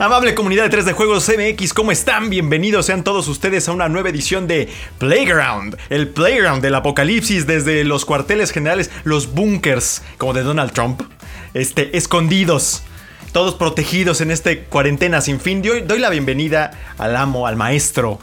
Amable comunidad de 3 de Juegos MX, ¿cómo están? Bienvenidos sean todos ustedes a una nueva edición de Playground, el Playground del apocalipsis desde los cuarteles generales, los bunkers, como de Donald Trump, este, escondidos, todos protegidos en este cuarentena sin fin. Doy, doy la bienvenida al amo, al maestro,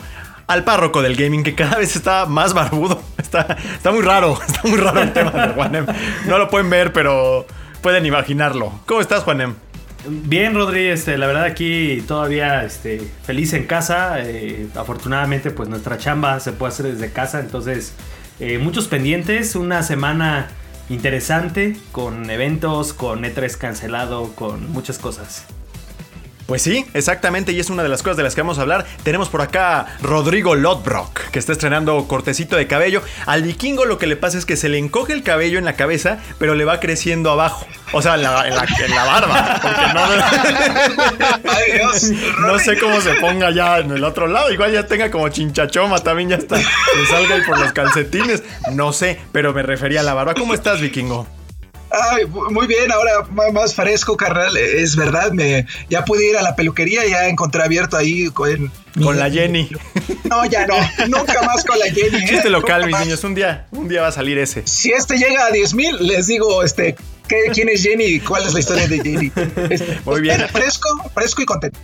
al párroco del gaming que cada vez está más barbudo. Está, está muy raro, está muy raro el tema de Juanem. No lo pueden ver, pero pueden imaginarlo. ¿Cómo estás, Juanem? Bien, Rodri, este, la verdad aquí todavía este, feliz en casa. eh, afortunadamente, pues nuestra chamba se puede hacer desde casa, entonces eh, muchos pendientes, una semana interesante con eventos, con E3 cancelado, con muchas cosas. Pues sí, exactamente, y es una de las cosas de las que vamos a hablar. Tenemos por acá a Rodrigo Lodbrock, que está estrenando cortecito de cabello. Al vikingo lo que le pasa es que se le encoge el cabello en la cabeza, pero le va creciendo abajo. O sea, en la, en la- en la barba. Porque no, Ay, Dios. no sé cómo se ponga ya en el otro lado. Igual ya tenga como chinchachoma, también ya está. Que salga ahí por los calcetines. No sé, pero me refería a la barba. ¿Cómo estás, vikingo? Ay, muy bien, ahora más fresco, carnal. Es verdad, me ya pude ir a la peluquería, ya encontré abierto ahí con, Con la Jenny. No, ya no, nunca más con la Jenny. ¿eh? Chiste local, Nunca mis más. niños. Un día, un día va a salir ese. Si este llega a 10 mil, les digo, este, ¿qué- ¿quién es Jenny y cuál es la historia de Jenny? Este, Muy bien. Fresco, fresco y contento.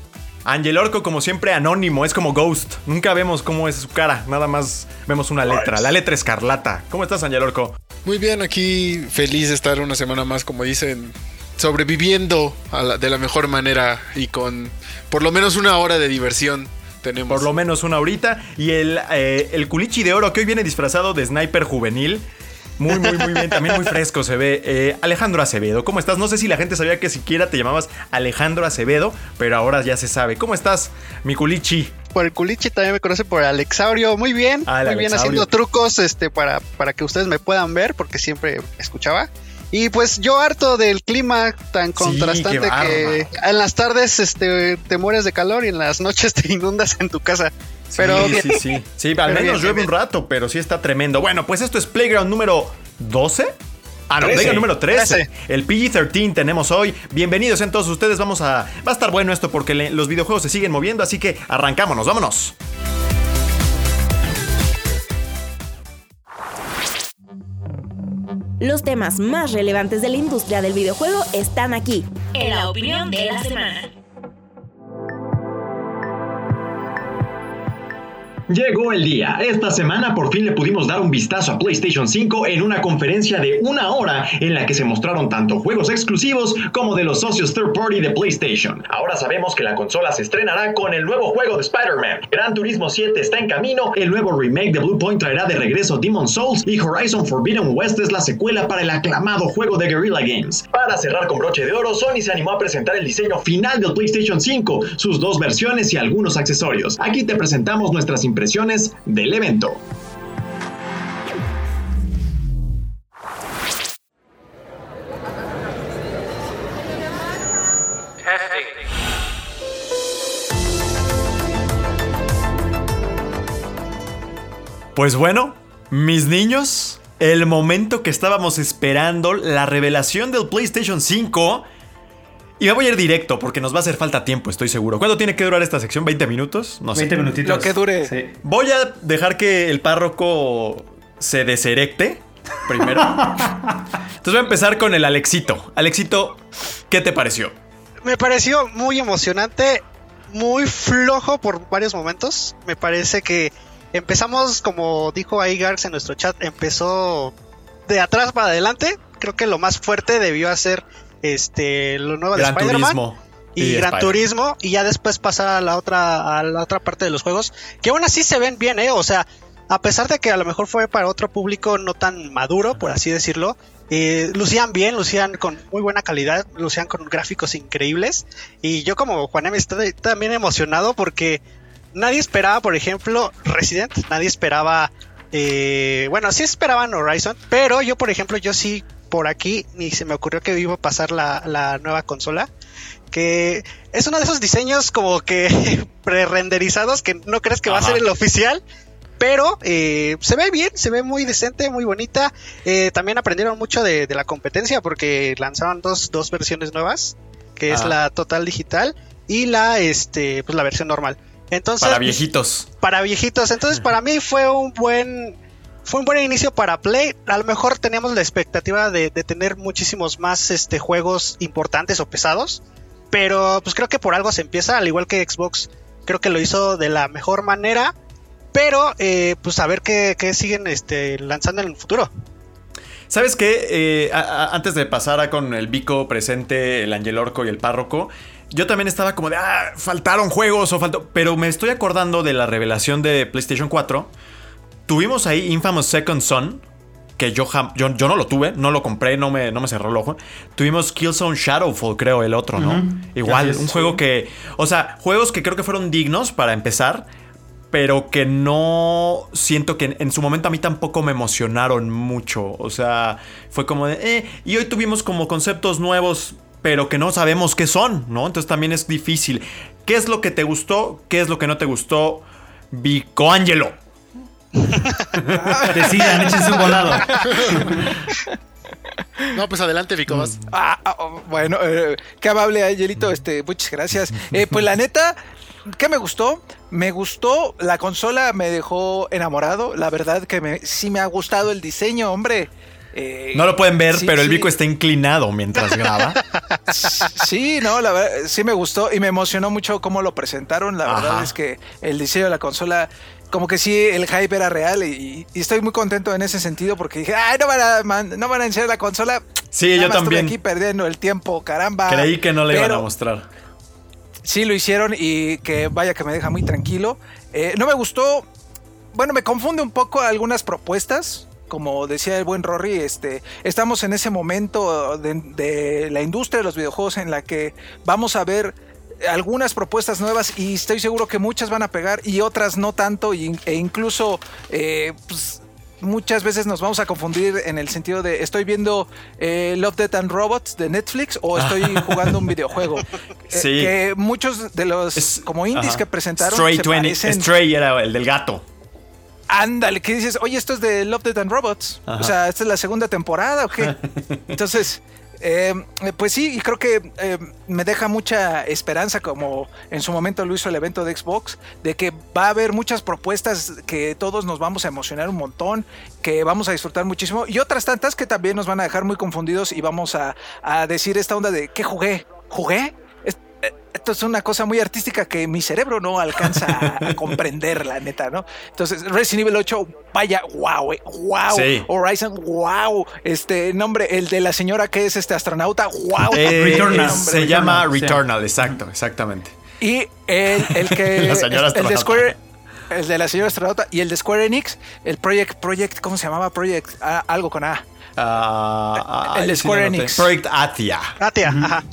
Angel Orco, como siempre, anónimo, es como Ghost. Nunca vemos cómo es su cara, nada más vemos una letra, la letra escarlata. ¿Cómo estás, Angel Orco? Muy bien, aquí feliz de estar una semana más, como dicen, sobreviviendo a la- de la mejor manera y con por lo menos una hora de diversión tenemos. Por lo menos una horita. Y el, eh, el culichi de oro que hoy viene disfrazado de sniper juvenil. Muy, muy, muy bien. También muy fresco se ve. Eh, Alejandro Acevedo, ¿cómo estás? No sé si la gente sabía que siquiera te llamabas Alejandro Acevedo, pero ahora ya se sabe. ¿Cómo estás, mi culichi? por el culiche también me conoce por Alexaurio. Muy bien, Ah, muy bien Alexaurio. haciendo trucos este para, para que ustedes me puedan ver porque siempre escuchaba. Y pues yo harto del clima tan contrastante que en las tardes este te mueres de calor y en las noches te inundas en tu casa. Pero sí, sí, sí. Sí, al Pero menos bien, llueve bien. un rato, pero sí está tremendo. Bueno, pues esto es Playground número 12. Ah, no, 13. Playground número 13. 13. El PG-13 tenemos hoy. Bienvenidos sean todos ustedes. Vamos a. Va a estar bueno esto porque le- los videojuegos se siguen moviendo, así que arrancámonos, vámonos. Los temas más relevantes de la industria del videojuego están aquí. En la opinión de la semana. Llegó el día. Esta semana por fin le pudimos dar un vistazo a PlayStation 5 en una conferencia de una hora en la que se mostraron tanto juegos exclusivos como de los socios third party de PlayStation. Ahora sabemos que la consola se estrenará con el nuevo juego de Spider-Man. Gran Turismo 7 está en camino, el nuevo remake de Blue Point traerá de regreso Demon Souls y Horizon Forbidden West es la secuela para el aclamado juego de Guerrilla Games. Para cerrar con broche de oro, Sony se animó a presentar el diseño final del PlayStation 5, sus dos versiones y algunos accesorios. Aquí te presentamos nuestras impresiones del evento. Pues bueno, mis niños, el momento que estábamos esperando, la revelación del PlayStation 5. Y me voy a ir directo porque nos va a hacer falta tiempo, estoy seguro. ¿Cuánto tiene que durar esta sección? ¿20 minutos? No sé. 20 minutitos. Lo que dure. Sí. Voy a dejar que el párroco se deserecte primero. Entonces voy a empezar con el Alexito. Alexito, ¿qué te pareció? Me pareció muy emocionante, muy flojo por varios momentos. Me parece que empezamos, como dijo ahí Garx en nuestro chat, empezó de atrás para adelante. Creo que lo más fuerte debió hacer este lo nuevo de Spider-Man y Gran Spider- Turismo y ya después pasar a la otra a la otra parte de los juegos que aún así se ven bien, eh, o sea, a pesar de que a lo mejor fue para otro público no tan maduro, por así decirlo, Eh, lucían bien, lucían con muy buena calidad, lucían con gráficos increíbles. Y yo como Juanem estoy también emocionado porque nadie esperaba, por ejemplo, Resident, nadie esperaba... eh, bueno, sí esperaban Horizon, pero yo, por ejemplo, yo sí por aquí ni se me ocurrió que iba a pasar la, la nueva consola. Que es uno de esos diseños como que pre-renderizados que no crees que va a ser el oficial. Pero eh, se ve bien, se ve muy decente, muy bonita. Eh, también aprendieron mucho de, de la competencia porque lanzaron dos, dos versiones nuevas, que es Ah. la total digital y la este pues la versión normal. Entonces, Para viejitos. para viejitos. Entonces, para mí fue un buen fue un buen inicio para Play. A lo mejor teníamos la expectativa de, tener muchísimos más este juegos importantes o pesados, pero pues creo que por algo se empieza, al igual que Xbox, creo que lo hizo de la mejor manera. Pero eh, pues a ver qué, siguen este, lanzando en el futuro. ¿Sabes qué? Eh, antes de pasar a con el Vico presente, el Angel Orco y el Párroco, yo también estaba como de, ah, faltaron juegos o faltó. Pero me estoy acordando de la revelación de PlayStation 4. Tuvimos ahí Infamous Second Son, que yo, yo, yo no lo tuve, no lo compré, no me, no me cerró el ojo. Tuvimos Killzone Shadowfall, creo, el otro, ¿no? Igual, un juego sí. que. O sea, juegos que creo que fueron dignos para empezar. Pero que no siento que en, en su momento a mí tampoco me emocionaron mucho. O sea, fue como de. Eh, y hoy tuvimos como conceptos nuevos, pero que no sabemos qué son, ¿no? Entonces también es difícil. ¿Qué es lo que te gustó? ¿Qué es lo que no te gustó? Vico Angelo. Decidan, échense un volado. No, pues adelante, Vico, vas. Ah, ah, oh, bueno, eh, qué amable, Angelito. Este, muchas gracias. Eh, pues la neta, ¿qué me gustó? Me gustó, la consola me dejó enamorado. La verdad que me, sí me ha gustado el diseño, hombre. Eh, No lo pueden ver, sí, pero el sí. Vico está inclinado mientras graba. Sí, no, la verdad, sí me gustó y me emocionó mucho cómo lo presentaron. La verdad es que el diseño de la consola, como que sí, el hype era real y, y estoy muy contento en ese sentido porque dije, ay, no van a, man- no van a enseñar la consola. Sí, Nada yo más estuve también. aquí perdiendo el tiempo, caramba. Creí que no le iban a mostrar. Sí lo hicieron y que vaya que me deja muy tranquilo. Eh, no me gustó, bueno, me confunde un poco algunas propuestas. Como decía el buen Rory, este, estamos en ese momento de, de la industria de los videojuegos en la que vamos a ver algunas propuestas nuevas y estoy seguro que muchas van a pegar y otras no tanto y- e incluso eh, pues, muchas veces nos vamos a confundir en el sentido de estoy viendo eh, Love, Death and Robots de Netflix o estoy jugando un videojuego. Eh, Sí. que muchos de los Es- como indies ajá. que presentaron Stray, se 20 parecen. Stray era el del gato. Ándale, que dices, oye, esto es de Love, Death and Robots. Ajá. O sea, ¿esta es la segunda temporada o qué? Entonces, eh, pues sí, y creo que eh, me deja mucha esperanza, como en su momento lo hizo el evento de Xbox, de que va a haber muchas propuestas que todos nos vamos a emocionar un montón, que vamos a disfrutar muchísimo, y otras tantas que también nos van a dejar muy confundidos y vamos a, a decir esta onda de, ¿qué jugué? ¿Jugué? Es- eh, Esto es una cosa muy artística que mi cerebro no alcanza a, comprender, la neta, ¿no? Entonces, Resident Evil 8, vaya, wow, eh, wow. Sí. Horizon, wow. Este nombre, el de la señora que es este astronauta, wow. Eh, Returnal. se Returnal, llama sí. Returnal, exacto, exactamente. Y el, el que. La señora el de astronauta. Square. El de la señora astronauta y el de Square Enix, el Project, Project, ¿cómo se llamaba? Project, ah, algo con A. Ah, El de sí Square. Enix. Project Athia. Katia, ajá.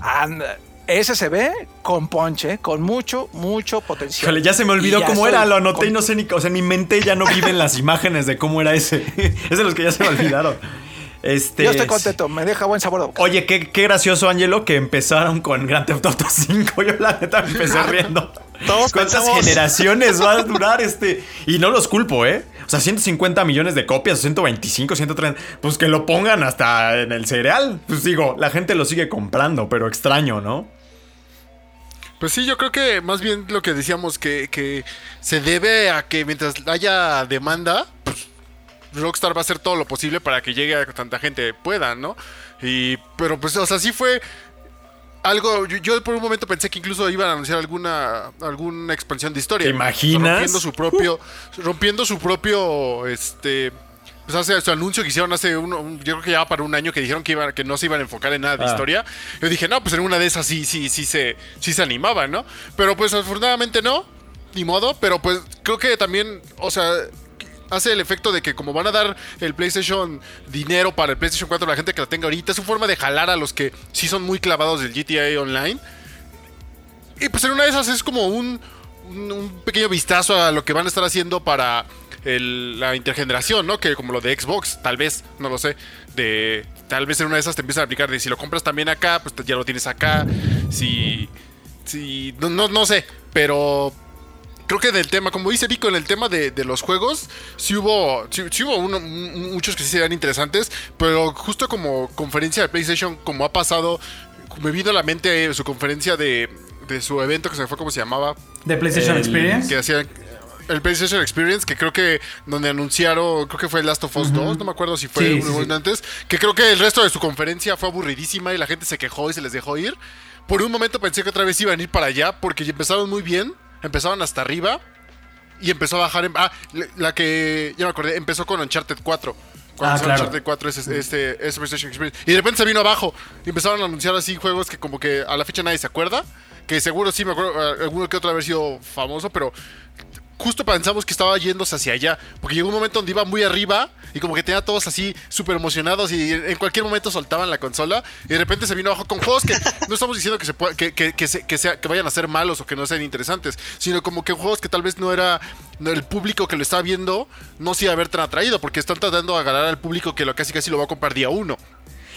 Ese se ve con ponche, con mucho, mucho potencial. Híjole, ya se me olvidó cómo era, lo anoté con- y no sé ni. O sea, en mi mente ya no viven las imágenes de cómo era ese. es de los que ya se me olvidaron. Este, Yo estoy contento, me deja buen sabor de boca. Oye, qué, qué gracioso, Angelo, que empezaron con Grand Theft Auto 5. Yo la neta me empecé riendo. Todos ¿Cuántas pensamos- generaciones va a durar este? Y no los culpo, ¿eh? O sea, 150 millones de copias, o 125, 130. Pues que lo pongan hasta en el cereal. Pues digo, la gente lo sigue comprando, pero extraño, ¿no? Pues sí, yo creo que más bien lo que decíamos que, que se debe a que mientras haya demanda, pues, Rockstar va a hacer todo lo posible para que llegue a tanta gente pueda, ¿no? Y pero pues, o sea, sí fue algo. Yo, yo por un momento pensé que incluso iban a anunciar alguna alguna expansión de historia. ¿Te imaginas? Rompiendo su propio, rompiendo su propio, este. Pues hace su anuncio que hicieron hace uno, un- yo creo que ya para un año que dijeron que iban, que no se iban a enfocar en nada de Ah. historia. Yo dije, no, pues en una de esas sí, sí, sí se, sí se animaban, ¿no? Pero pues afortunadamente no, ni modo, pero pues creo que también, o sea, hace el efecto de que como van a dar el PlayStation dinero para el PlayStation 4 a la gente que la tenga ahorita, es su forma de jalar a los que sí son muy clavados del GTA Online. Y pues en una de esas es como un, un, un pequeño vistazo a lo que van a estar haciendo para el- la intergeneración, ¿no? Que como lo de Xbox, tal vez, no lo sé. De tal vez en una de esas te empiezan a aplicar de si lo compras también acá, pues ya lo tienes acá. Si. Si. No, no, no sé. Pero. Creo que del tema, como dice Vico, en el tema de, de los juegos, sí hubo, sí, sí hubo uno- muchos que sí serían interesantes, pero justo como conferencia de PlayStation, como ha pasado, me vino a la mente su conferencia de, de su evento que se me fue, ¿cómo se llamaba? ¿De PlayStation El- Experience? que hacían el PlayStation Experience, que creo que donde anunciaron, creo que fue Last of Us 2, no me acuerdo si fue Sí, antes, que creo que el resto de su conferencia fue aburridísima y la gente se quejó y se les dejó ir. Por un momento pensé que otra vez iban a ir para allá porque empezaron muy bien, empezaron hasta arriba y empezó a bajar en... Ah, la- que, ya me acordé, empezó con Uncharted 4. Cuando Ah, claro. Uncharted 4 es este, este, este PlayStation Experience. Y de repente se vino abajo y empezaron a anunciar así juegos que como que a la fecha nadie se acuerda. Que seguro sí me acuerdo, alguno que otro haber sido famoso, pero justo pensamos que estaba yéndose hacia allá. Porque llegó un momento donde iba muy arriba y como que tenía a todos así súper emocionados y en cualquier momento soltaban la consola. Y de repente se vino abajo con juegos que no estamos diciendo que, se pueda- que, que, que, se- que sea, que vayan a ser malos o que no sean interesantes, sino como que juegos que tal vez no era el público que lo está viendo, no se iba a ver tan atraído porque están tratando de agarrar al público que lo casi casi lo va a comprar día uno.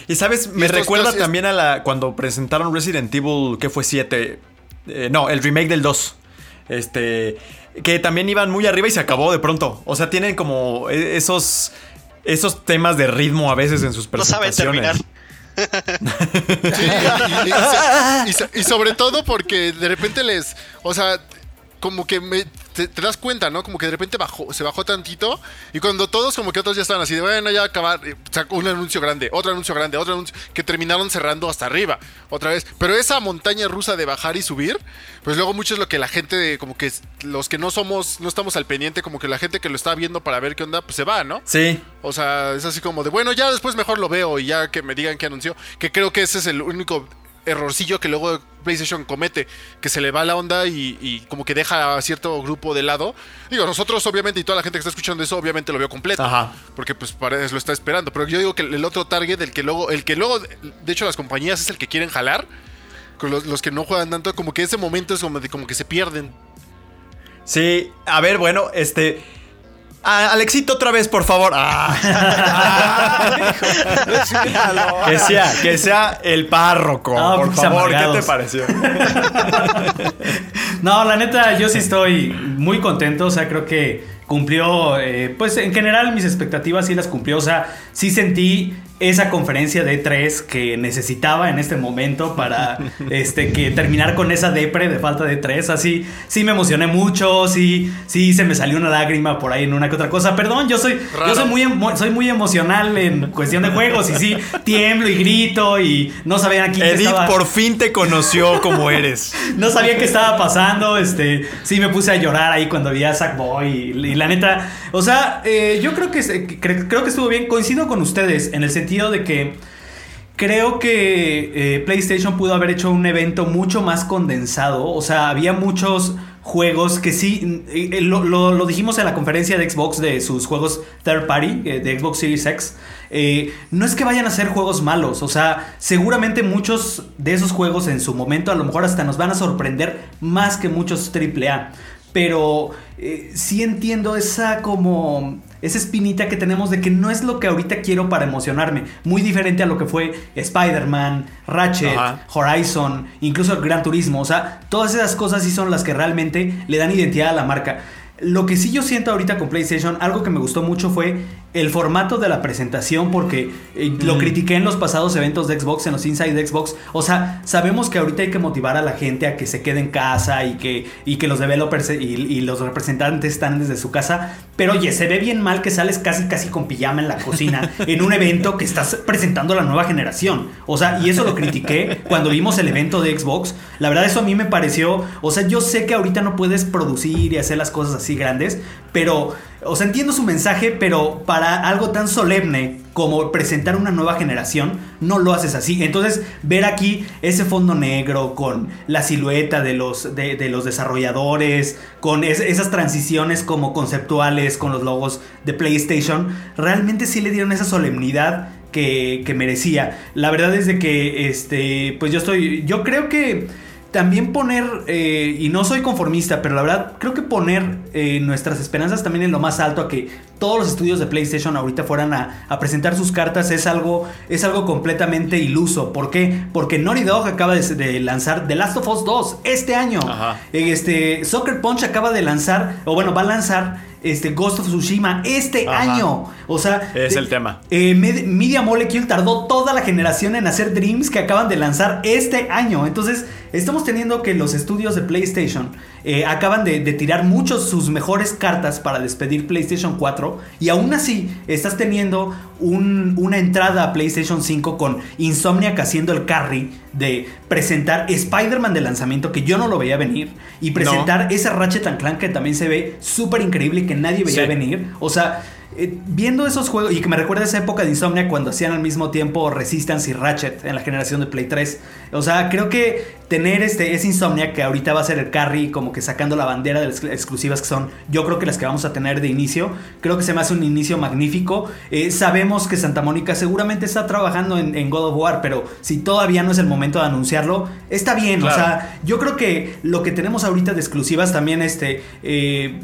Y sabes, me recuerda estos- también a la cuando presentaron Resident Evil, que fue 7. Eh, no, el remake del 2. Este. Que también iban muy arriba y se acabó de pronto. O sea, tienen como e- esos. Esos temas de ritmo a veces en sus No saben presentaciones. terminar. Sí, y, y sobre todo porque de repente les. O sea, como que me- te, te das cuenta, ¿no? Como que de repente bajó, se bajó tantito. Y cuando todos, como que otros ya estaban así de, bueno, ya acabar. eh, sacó un anuncio grande, otro anuncio grande, otro anuncio. Que terminaron cerrando hasta arriba, otra vez. Pero esa montaña rusa de bajar y subir, pues luego mucho es lo que la gente, como que los que no somos, no estamos al pendiente, como que la gente que lo está viendo para ver qué onda, pues se va, ¿no? Sí. O sea, es así como de, bueno, ya después mejor lo veo y ya que me digan qué anunció. Que creo que ese es el único errorcillo que luego PlayStation comete, que se le va la onda y, y como que deja a cierto grupo de lado. Digo, nosotros obviamente y toda la gente que está escuchando eso obviamente lo vio completo. Ajá. Porque pues para eso lo está esperando. Pero yo digo que el otro target, el que luego, el que luego, de hecho las compañías es el que quieren jalar. Con los, los que no juegan tanto, como que ese momento es como, de, como que se pierden. Sí. A ver, bueno, este. Ah, Alexito, otra vez, por favor. Ah. que sea, que sea el párroco. Ah, por pinches favor, ¿qué te pareció? No, la neta, yo sí estoy muy contento. O sea, creo que cumplió, eh, pues en general mis expectativas sí las cumplió. O sea, sí sentí esa conferencia de E3 que necesitaba en este momento para este, que terminar con esa depre de falta de 3. Así, sí me emocioné mucho, sí, sí se me salió una lágrima por ahí en una que otra cosa. Perdón, yo soy, yo soy muy, soy muy emocional en cuestión de juegos y sí, tiemblo y grito y no sabían aquí Edith estaba- por fin te conoció como eres. no sabía qué estaba pasando, este, sí me puse a llorar ahí cuando vi a Sackboy y, y la neta, o sea, eh, yo creo que, creo que estuvo bien, coincido con ustedes en el sentido de que creo que eh, PlayStation pudo haber hecho un evento mucho más condensado, o sea, había muchos juegos que sí, eh, lo, lo- dijimos en la conferencia de Xbox de sus juegos third party, eh, de Xbox Series X, no es que vayan a ser juegos malos, o sea, seguramente muchos de esos juegos en su momento a lo mejor hasta nos van a sorprender más que muchos AAA. Pero eh, sí entiendo esa como esa espinita que tenemos de que no es lo que ahorita quiero para emocionarme. Muy diferente a lo que fue Spider-Man, Ratchet, Ajá. Horizon, incluso Gran Turismo. O sea, todas esas cosas sí son las que realmente le dan identidad a la marca. Lo que sí yo siento ahorita con PlayStation, algo que me gustó mucho fue el formato de la presentación, porque eh, lo critiqué en los pasados eventos de Xbox, en los Inside de Xbox. O sea, sabemos que ahorita hay que motivar a la gente a que se quede en casa y que, y que los developers y, y los representantes están desde su casa. Pero oye, se ve bien mal que sales casi casi con pijama en la cocina en un evento que estás presentando a la nueva generación. O sea, y eso lo critiqué cuando vimos el evento de Xbox. La verdad eso a mí me pareció, o sea, yo sé que ahorita no puedes producir y hacer las cosas así grandes, pero O sea, entiendo su mensaje, pero para algo tan solemne como presentar una nueva generación, no lo haces así. Entonces, ver aquí ese fondo negro con la silueta de los, de, los desarrolladores, con es- esas transiciones como conceptuales, con los logos de PlayStation, realmente sí le dieron esa solemnidad que, que merecía. La verdad es de que, este, pues yo estoy, yo creo que también poner, eh, y no soy conformista, pero la verdad creo que poner eh, nuestras esperanzas también en lo más alto a que todos los estudios de PlayStation ahorita fueran a, a presentar sus cartas es algo, es algo completamente iluso. ¿Por qué? Porque Naughty Dog acaba de, de lanzar The Last of Us 2 este año. Ajá. Eh, Este, Soccer Punch acaba de lanzar, o bueno, va a lanzar este, Ghost of Tsushima este Ajá. año. O sea, Es el tema. eh, Med- Media Molecule tardó toda la generación en hacer Dreams que acaban de lanzar este año. Entonces, estamos teniendo que los estudios de PlayStation eh, acaban de, de tirar muchos sus mejores cartas para despedir PlayStation 4. Y aún así, estás teniendo un- una entrada a PlayStation 5 con Insomniac haciendo el carry de presentar Spider-Man de lanzamiento que yo no lo veía venir. Y presentar ese Ratchet Clank que también se ve súper increíble y que nadie veía Sí. venir. O sea, eh, viendo esos juegos y que me recuerda esa época de Insomnia cuando hacían al mismo tiempo Resistance y Ratchet en la generación de Play 3. O sea, creo que tener este ese Insomnia que ahorita va a ser el carry como que sacando la bandera de las exclusivas que son, yo creo que las que vamos a tener de inicio, creo que se me hace un inicio magnífico. Eh, sabemos que Santa Mónica seguramente está trabajando en, en God of War, pero si todavía no es el momento de anunciarlo, está bien. Claro. O sea, yo creo que lo que tenemos ahorita de exclusivas también este eh,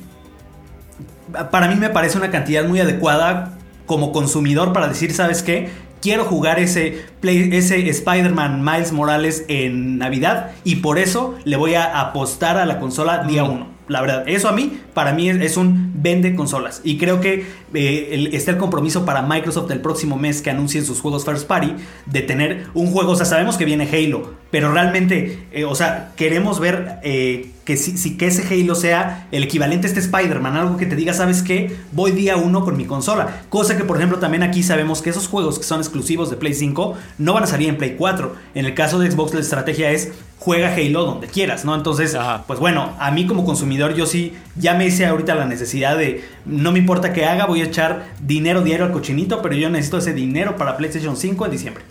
para mí me parece una cantidad muy adecuada como consumidor para decir, ¿sabes qué? Quiero jugar ese, Play- ese Spider-Man Miles Morales en Navidad y por eso le voy a apostar a la consola día uno. La verdad, eso a mí, para mí es, es un vende consolas. Y creo que eh, está el compromiso para Microsoft el próximo mes que anuncien sus juegos First Party de tener un juego. O sea, sabemos que viene Halo, pero realmente, eh, o sea, queremos ver eh, que, si, si- que ese Halo sea el equivalente a este Spider-Man. Algo que te diga, ¿sabes qué? Voy día uno con mi consola. Cosa que, por ejemplo, también aquí sabemos que esos juegos que son exclusivos de Play 5 no van a salir en Play 4. En el caso de Xbox, la estrategia es juega Halo donde quieras, ¿no? Entonces, Ajá. pues bueno, a mí como consumidor yo sí ya me hice ahorita la necesidad de no me importa qué haga, voy a echar dinero diario al cochinito, pero yo necesito ese dinero para PlayStation 5 en diciembre.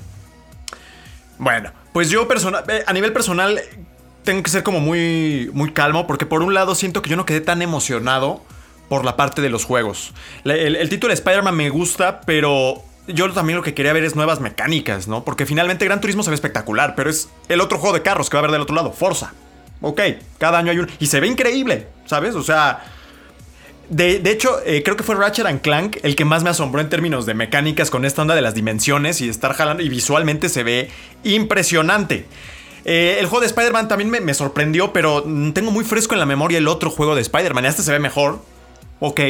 Bueno, pues yo personal, eh, a nivel personal tengo que ser como muy, muy calmo porque por un lado siento que yo no quedé tan emocionado por la parte de los juegos. El, el título de Spider-Man me gusta, pero yo también lo que quería ver es nuevas mecánicas, ¿no? Porque finalmente Gran Turismo se ve espectacular, pero es el otro juego de carros que va a haber del otro lado, Forza. Ok, cada año hay uno. Y se ve increíble, ¿sabes? O sea, de, de hecho, eh, creo que fue Ratchet and Clank el que más me asombró en términos de mecánicas con esta onda de las dimensiones y estar jalando. Y visualmente se ve impresionante. Eh, el juego de Spider-Man también me, me sorprendió, pero tengo muy fresco en la memoria el otro juego de Spider-Man. Este se ve mejor, ok.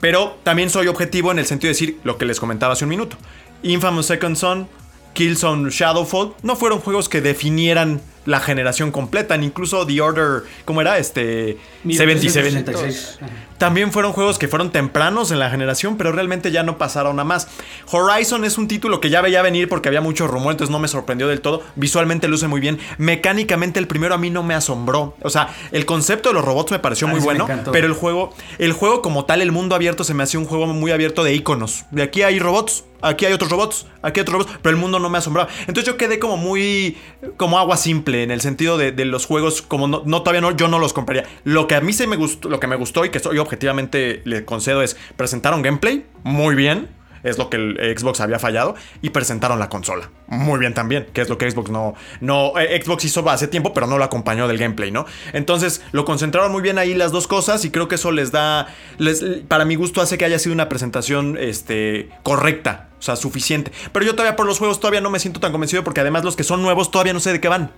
Pero también soy objetivo en el sentido de decir lo que les comentaba hace un minuto. Infamous Second Son, Killzone Shadowfall no fueron juegos que definieran la generación completa, incluso The Order, ¿cómo era? Este 77. 66. También fueron juegos que fueron tempranos en la generación, pero realmente ya no pasaron a más. Horizon es un título que ya veía venir porque había mucho rumor, entonces no me sorprendió del todo. Visualmente luce muy bien. Mecánicamente el primero a mí no me asombró. O sea, el concepto de los robots me pareció Ah, muy bueno, pero el juego, el juego como tal, el mundo abierto se me hacía un juego muy abierto de iconos. De aquí hay robots, aquí hay otros robots, aquí hay otros robots, pero el mundo no me asombraba. Entonces yo quedé como muy, como agua simple en el sentido de, los juegos, como no, todavía no, yo no los compraría. Lo que a mí se me gustó, lo que me gustó y que soy objetivamente le concedo es presentaron gameplay muy bien. Es lo que Xbox había fallado. Y presentaron la consola. Muy bien también. Que es lo que Xbox no. no eh, Xbox hizo hace tiempo, pero no lo acompañó del gameplay, ¿no? Entonces lo concentraron muy bien ahí las dos cosas. Y creo que eso les da. Para mi gusto hace que haya sido una presentación este, correcta. O sea, suficiente. Pero yo todavía por los juegos todavía no me siento tan convencido. Porque además los que son nuevos todavía no sé de qué van.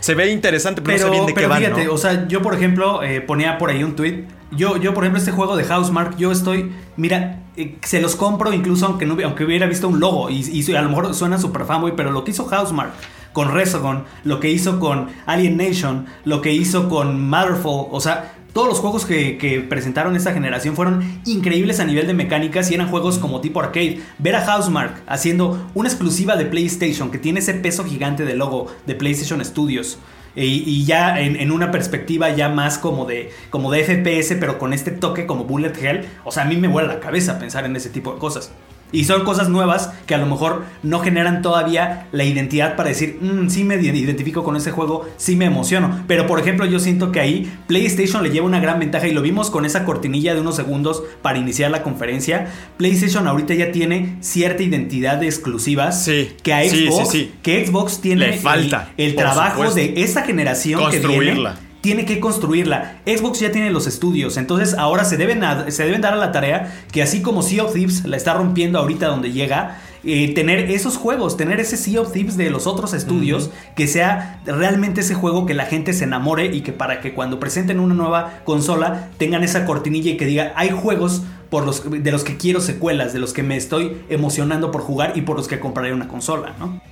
Se ve interesante, pero, no sé bien de qué pero van. fíjate, ¿no? o sea, yo por ejemplo eh, ponía por ahí un tweet. Yo, yo, por ejemplo, este juego de Housemark, yo estoy. Mira, eh, se los compro incluso aunque, no, aunque hubiera visto un logo. Y, y a lo mejor suena super fanboy, pero lo que hizo Housemark con Resogon, lo que hizo con Alien Nation, lo que hizo con Matterfall, o sea, todos los juegos que, presentaron esta generación fueron increíbles a nivel de mecánicas y eran juegos como tipo arcade. Ver a Housemark haciendo una exclusiva de PlayStation que tiene ese peso gigante del logo de PlayStation Studios. y, y ya en, en una perspectiva ya más como de, como de FPS, pero con este toque como Bullet Hell, o sea, a mí me vuela la cabeza pensar en ese tipo de cosas. Y son cosas nuevas que a lo mejor no generan todavía la identidad para decir, "Mm, sí me identifico con ese juego, sí me emociono. Pero por ejemplo, yo siento que ahí PlayStation le lleva una gran ventaja y lo vimos con esa cortinilla de unos segundos para iniciar la conferencia. PlayStation ahorita ya tiene cierta identidad de exclusivas Sí, que a Xbox, sí, sí. que Xbox tiene Le falta, el, trabajo supuesto. de esa generación que viene Construirla. Tiene que construirla. Xbox ya tiene los estudios, entonces ahora se deben, a- se deben dar a la tarea que así como Sea of Thieves la está rompiendo ahorita donde llega, eh, tener esos juegos, tener ese Sea of Thieves de los otros estudios, que sea realmente ese juego que la gente se enamore y que para que cuando presenten una nueva consola tengan esa cortinilla y que diga, hay juegos por los, de los que quiero secuelas, de los que me estoy emocionando por jugar y por los que compraré una consola, ¿no?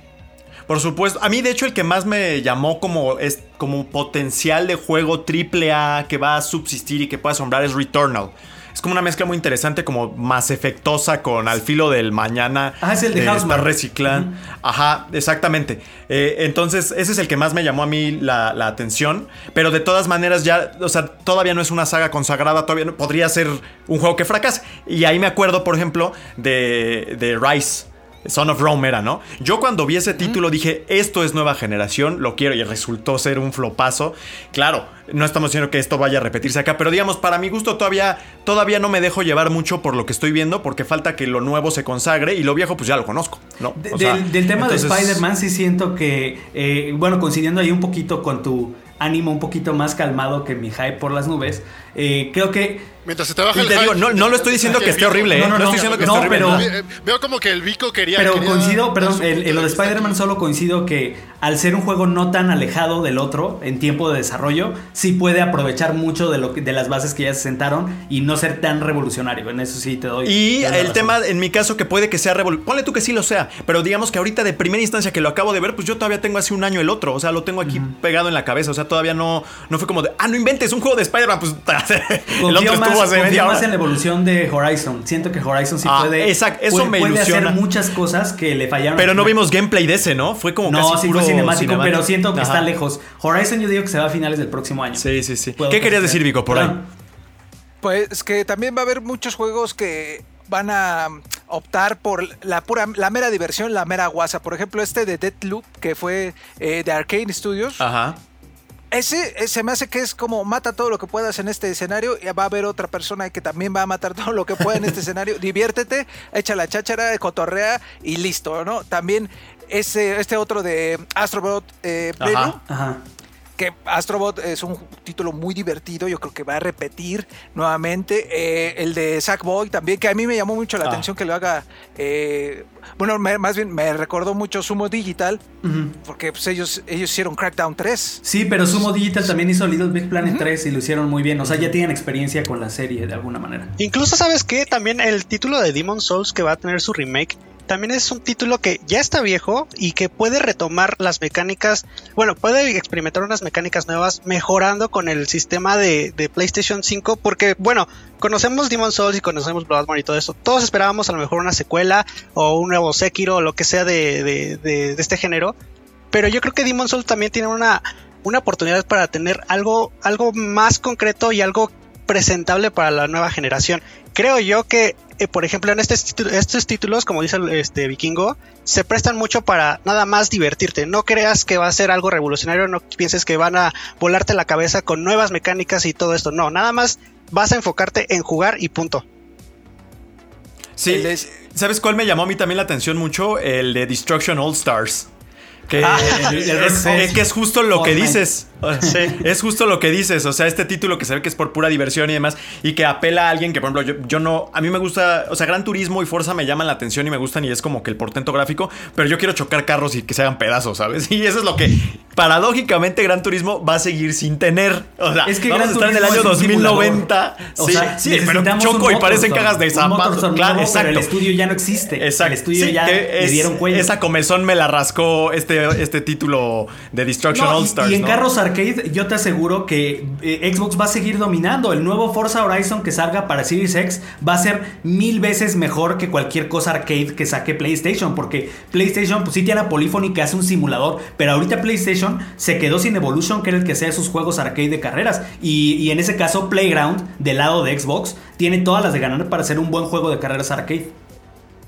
Por supuesto. A mí, de hecho, el que más me llamó como, es, como potencial de juego triple A que va a subsistir y que puede asombrar es Returnal. Es como una mezcla muy interesante, como más efectosa con Al filo del mañana. Ah, es el de eh, Housemarque. Está reciclando. Ajá, exactamente. Eh, entonces, ese es el que más me llamó a mí la, la atención. Pero de todas maneras, ya, o sea, todavía no es una saga consagrada. Todavía no, podría ser un juego que fracase. Y ahí me acuerdo, por ejemplo, de, de Rise. Son of Rome era, ¿no? Yo cuando vi ese título dije, esto es nueva generación, lo quiero y resultó ser un flopazo. Claro, no estamos diciendo que esto vaya a repetirse acá, pero digamos, para mi gusto todavía, todavía no me dejo llevar mucho por lo que estoy viendo, porque falta que lo nuevo se consagre y lo viejo pues ya lo conozco, ¿no? De- O sea, del, del tema entonces- de Spider-Man sí siento que, eh, bueno, coincidiendo ahí un poquito con tu ánimo un poquito más calmado que mi hype por las nubes, eh, creo que... Mientras se te baja Y el te digo, no, no lo estoy diciendo que esté Vico- horrible, ¿eh? No, No, no, no, estoy diciendo que no, esté horrible. pero- ¿no? Eh, Veo como que el Vico quería. Pero quería coincido, perdón, en, lo de. Spider-Man solo coincido que al ser un juego no tan alejado del otro en tiempo de desarrollo, sí puede aprovechar mucho de, lo que- de las bases que ya se sentaron y no ser tan revolucionario. En eso sí te doy. Y el razón. tema, en mi caso, que puede que sea revolucionario. Ponle tú que sí lo sea. Pero digamos que ahorita de primera instancia que lo acabo de ver, pues yo todavía tengo hace un año el otro. O sea, lo tengo aquí pegado en la cabeza. O sea, todavía no, no fue como de, ah, no inventes un juego de Spider-Man. Pues el otro más, hace media hora. en la evolución de Horizon. Siento que Horizon sí Ah, puede, exacto, eso puede, me puede ilusiona. hacer muchas cosas que le fallaron. Pero no vimos gameplay de ese, ¿no? Fue como No, casi sí fue puro cinemático, cinemático. pero siento que Ajá. está lejos. Horizon yo digo que se va a finales del próximo año. Sí, sí, sí. Puedo ¿Qué querías decir, Vico, por ahí? Pues que también va a haber muchos juegos que van a optar por la pura, la mera diversión, la mera guasa. Por ejemplo, este de Deathloop, que fue eh, de Arcane Studios. Ajá. Ese eh, se me hace que es como mata todo lo que puedas en este escenario y va a haber otra persona que también va a matar todo lo que pueda en este escenario. Diviértete, echa la cháchara, cotorrea y listo, ¿no? También ese, este otro de Astrobot eh. Ajá. Que Astrobot es un título muy divertido, yo creo que va a repetir nuevamente. Eh, el de Sackboy también, que a mí me llamó mucho la Ah. atención que lo haga. eh, bueno, me- más bien me recordó mucho Sumo Digital, porque pues, ellos, ellos hicieron Crackdown 3. Sí, pero Sumo Digital también hizo Little Big Planet 3 y lo hicieron muy bien. O sea, ya tienen experiencia con la serie de alguna manera. Incluso, ¿sabes qué? También el título de Demon Souls que va a tener su remake. También es un título que ya está viejo y que puede retomar las mecánicas. Bueno, puede experimentar unas mecánicas nuevas mejorando con el sistema de, PlayStation 5. Porque, bueno, conocemos Demon Souls y conocemos Bloodborne y todo eso. Todos esperábamos a lo mejor una secuela o un nuevo Sekiro o lo que sea de, de- de- de este género. Pero yo creo que Demon Souls también tiene una, una oportunidad para tener algo, algo más concreto y algo presentable para la nueva generación. Creo yo que, eh, por ejemplo, en estos, estos títulos, como dice el, este Vikingo, se prestan mucho para nada más divertirte. No creas que va a ser algo revolucionario, no pienses que van a volarte la cabeza con nuevas mecánicas y todo esto. No, nada más vas a enfocarte en jugar y punto. Sí. ¿Sabes cuál me llamó a mí también la atención mucho? El de Destruction All Stars. Que, Ah, es, es que es justo lo que Fortnite. Es justo lo que dices. O sea, este título que se ve que es por pura diversión y demás. Y que apela a alguien que, por ejemplo, yo, yo no. A mí me gusta. O sea, Gran Turismo y Forza me llaman la atención y me gustan. Y es como que el portento gráfico. Pero yo quiero chocar carros y que se hagan pedazos, ¿sabes? Y eso es lo que. Paradójicamente, Gran Turismo va a seguir sin tener. O sea, Es que vamos Gran a estar en el año es un simulador. 2090. O sí, sea, sí, pero choco y parecen cajas de zapatos. Claro, nuevo, pero exacto. el estudio ya no existe. Exacto. El estudio Sí, ya le es- dieron cuello. Esa comezón me la rascó este, este título de Destruction No, All y- Stars. y, en ¿no? carros arcade, yo te aseguro que eh, Xbox va a seguir dominando. El nuevo Forza Horizon que salga para Series X va a ser mil veces mejor que cualquier cosa arcade que saque PlayStation. Porque PlayStation, pues sí tiene a Polyphony que hace un simulador. Pero ahorita PlayStation se quedó sin Evolution, que era el que hacía sus juegos arcade de carreras. Y, en ese caso, Playground, del lado de Xbox, tiene todas las de ganar para hacer un buen juego de carreras arcade.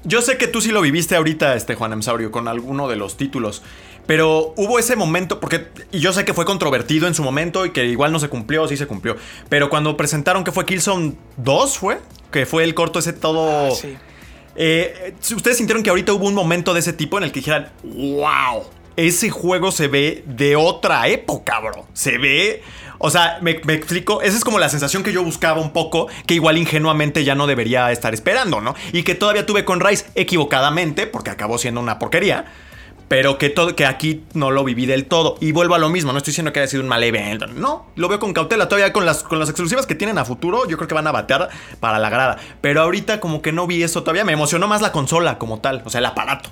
Yo sé que tú sí lo viviste ahorita, este Juan Emsaurio, con alguno de los títulos. Pero hubo ese momento, porque yo sé que fue controvertido en su momento y que igual no se cumplió, sí se cumplió. Pero cuando presentaron que fue Killzone 2, ¿fue? Que fue el corto ese todo... Ah, sí. Eh, ¿Ustedes sintieron que ahorita hubo un momento de ese tipo en el que dijeran, wow, ese juego se ve de otra época, bro? Se ve... O sea, me, me explico, esa es como la sensación que yo buscaba un poco, que igual ingenuamente ya no debería estar esperando, ¿no? Y que todavía tuve con Rise equivocadamente, porque acabó siendo una porquería. Pero que, todo, que aquí no lo viví del todo. Y vuelvo a lo mismo, no estoy diciendo que haya sido un mal evento. No, lo veo con cautela. Todavía con las, con las exclusivas que tienen a futuro, yo creo que van a batear para la grada. Pero ahorita como que no vi eso todavía. Me emocionó más la consola como tal, o sea, el aparato.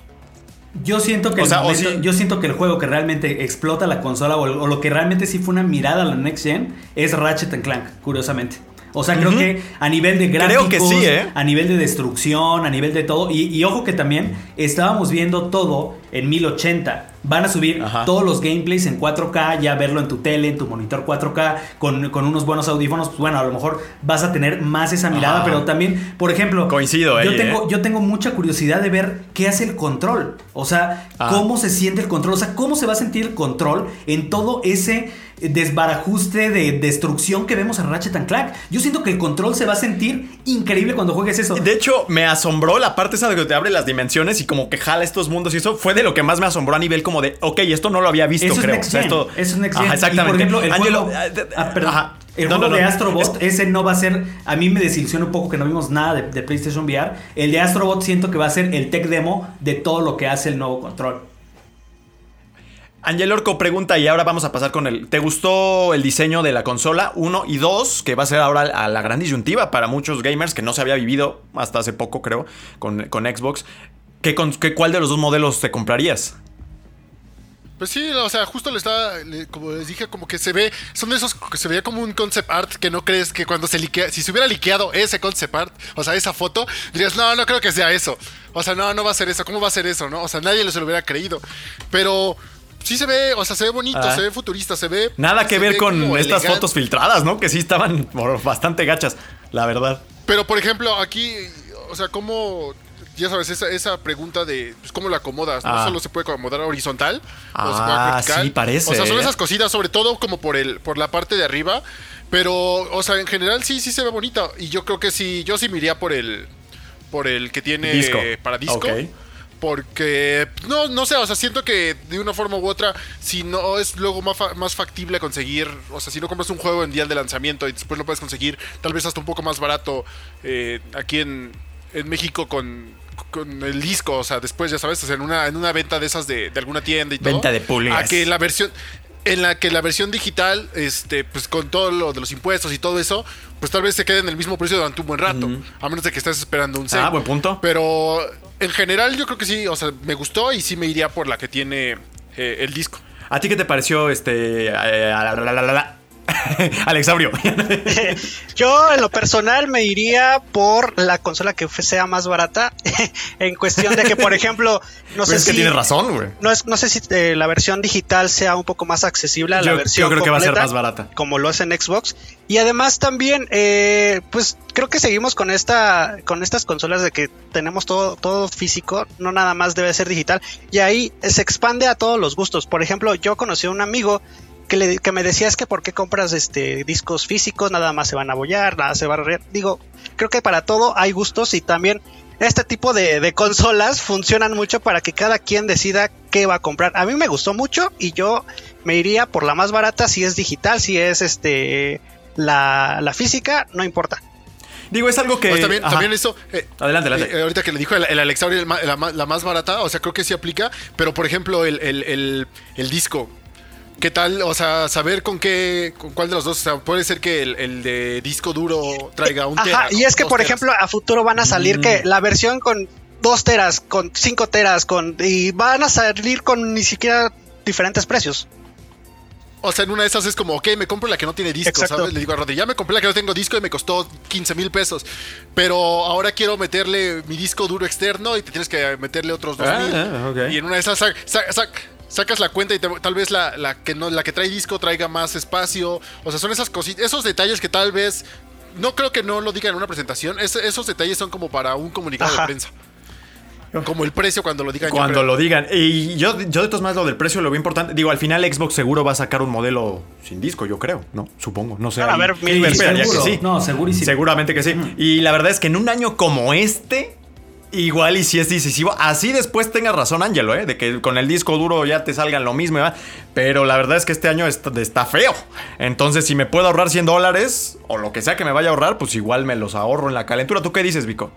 Yo siento que O el sea, o momento- sí- yo siento que el juego que realmente explota la consola o, o lo que realmente sí fue una mirada a la next gen es Ratchet and Clank, curiosamente. O sea, creo que a nivel de Creo gráficos, que sí, ¿eh? a nivel de destrucción, a nivel de todo. Y, y ojo que también estábamos viendo todo en 1080. Van a subir Ajá. todos los gameplays en 4K, ya verlo en tu tele, en tu monitor 4K, con, con unos buenos audífonos. Pues bueno, a lo mejor vas a tener más esa mirada, Ajá. pero también, por ejemplo, Coincido, yo eh, tengo, eh. yo tengo mucha curiosidad de ver qué hace el control. O sea, Ah. cómo se siente el control. O sea, cómo se va a sentir el control en todo ese desbarajuste de destrucción que vemos en Ratchet and Clank. Yo siento que el control se va a sentir increíble cuando juegues eso. De hecho, me asombró la parte esa de que te abre las dimensiones y como que jala estos mundos y eso fue de lo que más me asombró a nivel como de, ok, esto no lo había visto, Eso es creo. Next O sea, Gen. esto- Eso es Next Ajá, Gen. exactamente. Y por ejemplo, el Angelo, juego, de- ah, perdón. ajá. El No, juego no, de. Astrobot, ese no va a ser. A mí me desilusiona un poco que no vimos nada de, de PlayStation VR. El de Astrobot siento que va a ser el tech demo de todo lo que hace el nuevo control. Angel Orco pregunta y ahora vamos a pasar con el. ¿Te gustó el diseño de la consola? Uno y dos, que va a ser ahora a la gran disyuntiva para muchos gamers que no se había vivido hasta hace poco, creo, con, con Xbox. ¿Qué, qué- ¿Cuál de los dos modelos te comprarías? Pues sí, o sea, justo le está, le- como les dije, como que se ve, son esos que se veía como un concept art que no crees que cuando se liquea, si se hubiera liqueado ese concept art, o sea, esa foto, dirías, no, no creo que sea eso. O sea, no, no va a ser eso, ¿cómo va a ser eso, no? O sea, nadie se lo hubiera creído. Pero sí se ve, o sea, se ve bonito, Ah. se ve futurista, se ve... Nada que ver ve con estas elegante. fotos filtradas, ¿no? Que sí estaban bastante gachas, la verdad. Pero, por ejemplo, aquí, o sea, ¿cómo...? Ya sabes, esa, esa pregunta de pues, cómo lo acomodas, no Ah. solo se puede acomodar horizontal, o se puede Ah, vertical. sí, parece, O sea, son ¿eh? esas cositas, sobre todo como por el, por la parte de arriba. Pero, o sea, en general sí, sí se ve bonita. Y yo creo que sí, yo sí me iría por el, por el que tiene Disco. para disco. Ok. Porque, no, no sé, o sea, siento que de una forma u otra, si no es luego más, fa- más factible conseguir, o sea, si no compras un juego en día de lanzamiento y después lo puedes conseguir tal vez hasta un poco más barato eh, aquí en, en México con, con el disco, o sea, después ya sabes, o sea, en una, en una venta de esas de, de alguna tienda y todo. Venta de pulgas. A que la versión, en la que la versión digital, este, pues con todo lo de los impuestos y todo eso, pues tal vez se quede en el mismo precio durante un buen rato, a menos de que estés esperando un sale. Ah, buen punto. Pero en general yo creo que sí, o sea, me gustó y sí me iría por la que tiene eh, el disco. ¿A ti qué te pareció este. eh, la, la, la, la, la? Alexabrio? Yo en lo personal me iría por la consola que sea más barata en cuestión de que, por ejemplo, no Pues sé es que si tienes razón, güey. no es no sé si eh, la versión digital sea un poco más accesible a la versión yo creo que va a ser más barata. como lo es en Xbox y además también eh, pues creo que seguimos con esta con estas consolas de que tenemos todo todo físico no nada más debe ser digital y ahí se expande a todos los gustos por ejemplo yo conocí a un amigo que, le, que me decía es que por qué compras este discos físicos nada más se van a bollar nada se va a arreglar digo creo que para todo hay gustos y también este tipo de, de consolas funcionan mucho para que cada quien decida qué va a comprar. A mí me gustó mucho y yo me iría por la más barata si es digital, si es este la, la física, no importa. Digo, es algo que. Pues también, también eso. eh, Adelante, adelante. eh, ahorita que le dijo el, el ma- la, la más barata, o sea, creo que sí aplica. Pero por ejemplo, el, el- el- el disco. ¿Qué tal? O sea, saber con qué, con cuál de los dos. O sea, puede ser que el, el de disco duro traiga un Ajá, tera, y es que por teras. ejemplo a futuro van a salir que la versión con dos teras, con cinco teras, con y van a salir con ni siquiera diferentes precios. O sea, en una de esas es como, ok, me compro la que no tiene disco, Exacto. ¿sabes? Le digo a Rodri, ya me compré la que no tengo disco y me costó 15 mil pesos. Pero ahora quiero meterle mi disco duro externo y te tienes que meterle otros 2 mil. Ah, ok. Y en una de esas sac- sac- sac- sacas la cuenta y te- tal vez la, la que no, la que trae disco traiga más espacio. O sea, son esas cositas, esos detalles que tal vez. No creo que no lo digan en una presentación. es- esos detalles son como para un comunicado Ajá. de prensa. Como el precio cuando lo digan. Cuando lo digan. Y yo, yo de todos más lo del precio lo veo importante. Digo, al final Xbox seguro va a sacar un modelo sin disco, yo creo, ¿no? Supongo, no sé. A haber mil Sí, esperaría que Seguro. sí. No, segurísimo. Seguramente que sí. Y la verdad es que en un año como este, igual y si es decisivo, así después tengas razón, Ángelo, ¿eh? De que con el disco duro ya te salgan lo mismo, ¿verdad? Pero la verdad es que este año está, está feo. Entonces, si me puedo ahorrar 100 dólares o lo que sea que me vaya a ahorrar, pues igual me los ahorro en la calentura. ¿Tú qué dices, Vico?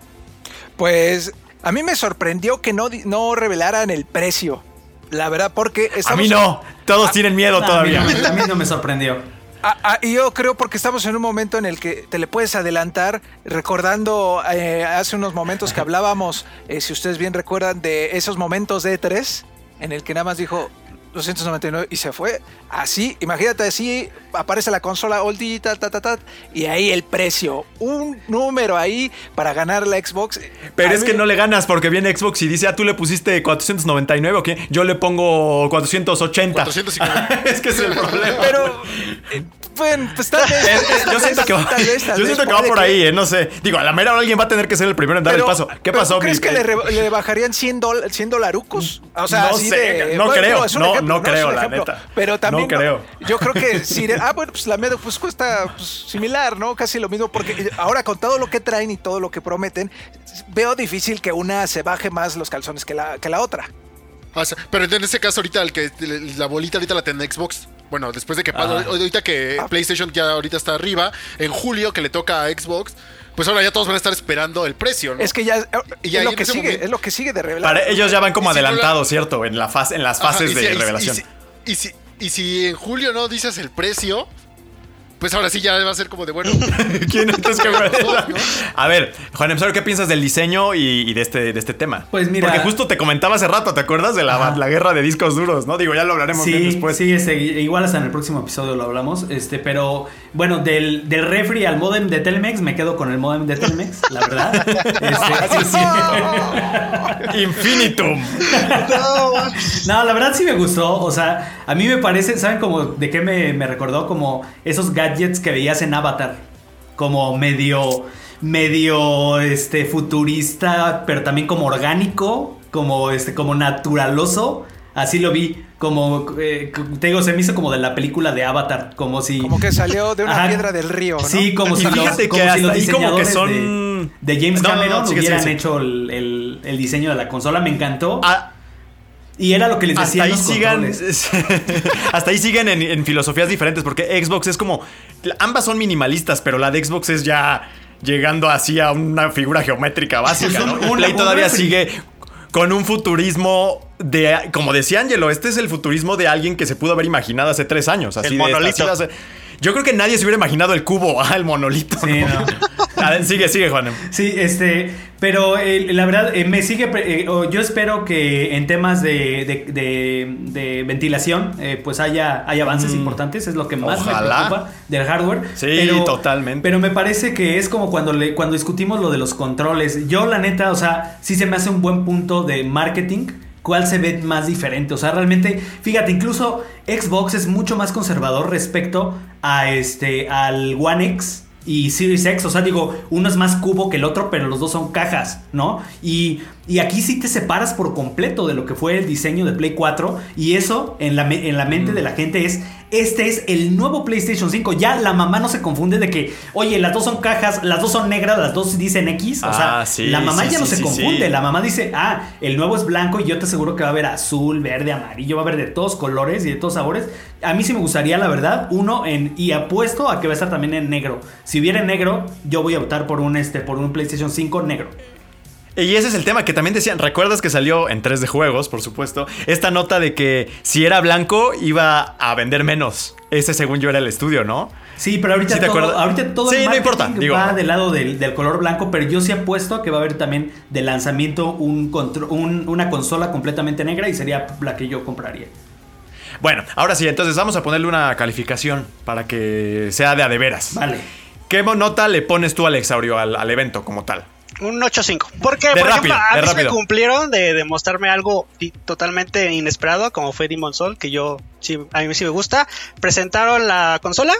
Pues a mí me sorprendió que no, no revelaran el precio. La verdad, porque A mí no. Todos tienen miedo No, todavía. A mí, no, a mí no me sorprendió. Ah, ah, y yo creo porque estamos en un momento en el que te le puedes adelantar, recordando eh, hace unos momentos que hablábamos, eh, si ustedes bien recuerdan, de esos momentos de E3, en el que nada más dijo 299 y se fue. Así, imagínate, así aparece la consola all digital, ta, ta, ta, y ahí el precio, un número ahí para ganar la Xbox. Pero A es mí- que no le ganas porque viene Xbox y dice, ah, tú le pusiste 499 o qué? Yo le pongo 480. 450. es que es el problema. Pero, eh, bueno, pues tal vez. Yo siento que va, tal vez, tal yo siento que va por ahí, eh, no sé. Digo, a la mera alguien va a tener que ser el primero en dar el paso. ¿Qué pasó, ¿tú ¿Crees mi- que le, re- le bajarían 100, dol- 100 dolarucos? O sea, No así sé, de- no bueno, creo, no, ejemplo, no creo, la neta. Pero también. No creo. Yo creo que si. Ah, bueno, pues la Medo pues cuesta pues, similar, ¿no? Casi lo mismo. Porque ahora con todo lo que traen y todo lo que prometen, veo difícil que una se baje más los calzones que la, que la otra. O sea, pero en ese caso ahorita el que la bolita ahorita la tiene Xbox. Bueno, después de que pasa, Ah. ahorita que PlayStation ya ahorita está arriba, en julio que le toca a Xbox, pues ahora ya todos van a estar esperando el precio, ¿no? Es que ya. eh, Y es, lo que sigue, momento- es lo que sigue de revelar. Para ellos ya van como Y si no la- adelantados, ¿cierto? En, la fase, en las Ajá, fases de y revelación. Y si, y, si, y si en julio no dices el precio, pues ahora sí ya va a ser como de bueno. ¿Quién entonces qué fue? ¿no? A ver, Juan Emsario, ¿qué piensas del diseño y, y de, este, de este tema? Pues mira- Porque justo te comentaba hace rato, ¿te acuerdas de la, la guerra de discos duros, no? Digo, ya lo hablaremos bien después. sí, este, igual hasta en el próximo episodio lo hablamos. Este, pero bueno, del, del refri al modem de Telmex, me quedo con el modem de Telmex, la verdad. Este, sí, sí. Infinitum. No, la verdad sí me gustó. O sea, a mí me parece, ¿saben como de qué me, me recordó? Como esos gadgets que veías en Avatar. Como medio, medio, este, futurista, pero también como orgánico, como, este, como naturaloso. Así lo vi. Como, eh, te digo, se me hizo como de la película de Avatar. Como si... Como que salió de una Ajá. piedra del río, ¿no? Sí, como si los, como que si los ahí como que diseñadores son- de, de James No, no, no, Cameron hubieran hecho el, el- el diseño de la consola. Me encantó. Ah, y era lo que les decía hasta ahí los sigan hasta ahí siguen en, en filosofías diferentes porque Xbox es como ambas son minimalistas pero la de Xbox es ya llegando así a una figura geométrica básica ¿no? Y un- Play un todavía sigue con un futurismo de como decía Angelo este es el futurismo de alguien que se pudo haber imaginado hace tres años así El de, monolito. así yo creo que nadie se hubiera imaginado el cubo ah, el monolito Sí, ¿no? no. Ver, sigue sigue Juan Sí, este, pero eh, la verdad eh, me sigue, eh, yo espero que en temas de, de- de- de ventilación pues haya, haya avances importantes, es lo que más Ojalá. me preocupa del hardware. Sí, totalmente. Pero me parece que es como cuando, le, cuando discutimos lo de los controles, yo la neta, o sea, sí se me hace un buen punto de marketing. ¿Cuál se ve más diferente? O sea, realmente, fíjate, incluso Xbox es mucho más conservador respecto a este, al One X y Series X. O sea, digo, uno es más cubo que el otro, pero los dos son cajas, ¿no? Y, y aquí sí te separas por completo de lo que fue el diseño de Play 4. Y eso en la, en la mente de la gente es, este es el nuevo PlayStation 5. Ya la mamá no se confunde de que, oye, las dos son cajas, las dos son negras, las dos dicen X. O sea, Ah, sí, la mamá sí, ya no se confunde. La mamá dice, ah, el nuevo es blanco y yo te aseguro que va a haber azul, verde, amarillo, va a haber de todos colores y de todos sabores. A mí sí me gustaría, la verdad, uno en y apuesto a que va a estar también en negro. Si hubiera en negro, yo voy a optar por un este por un PlayStation 5 negro. Y ese es el tema que también decían, ¿recuerdas que salió en 3 de juegos, por supuesto? Esta nota de que si era blanco iba a vender menos. Ese según yo era el estudio, ¿no? Sí, pero ahorita ¿Sí te todo, acuerdas? ahorita todo Sí, el no importa, digo. va del lado del, del color blanco, pero yo sí apuesto a que va a haber también de lanzamiento un, contro- un- una consola completamente negra y sería la que yo compraría. Bueno, ahora sí, entonces vamos a ponerle una calificación para que sea de a de veras. Vale. ¿Qué nota le pones tú, Alexaurio, al, al evento como tal? Un 8-5. Porque, De por rápido, ejemplo, a mí se rápido. cumplieron de demostrarme algo totalmente inesperado, como fue Demon Soul, que yo sí, a mí sí me gusta. Presentaron la consola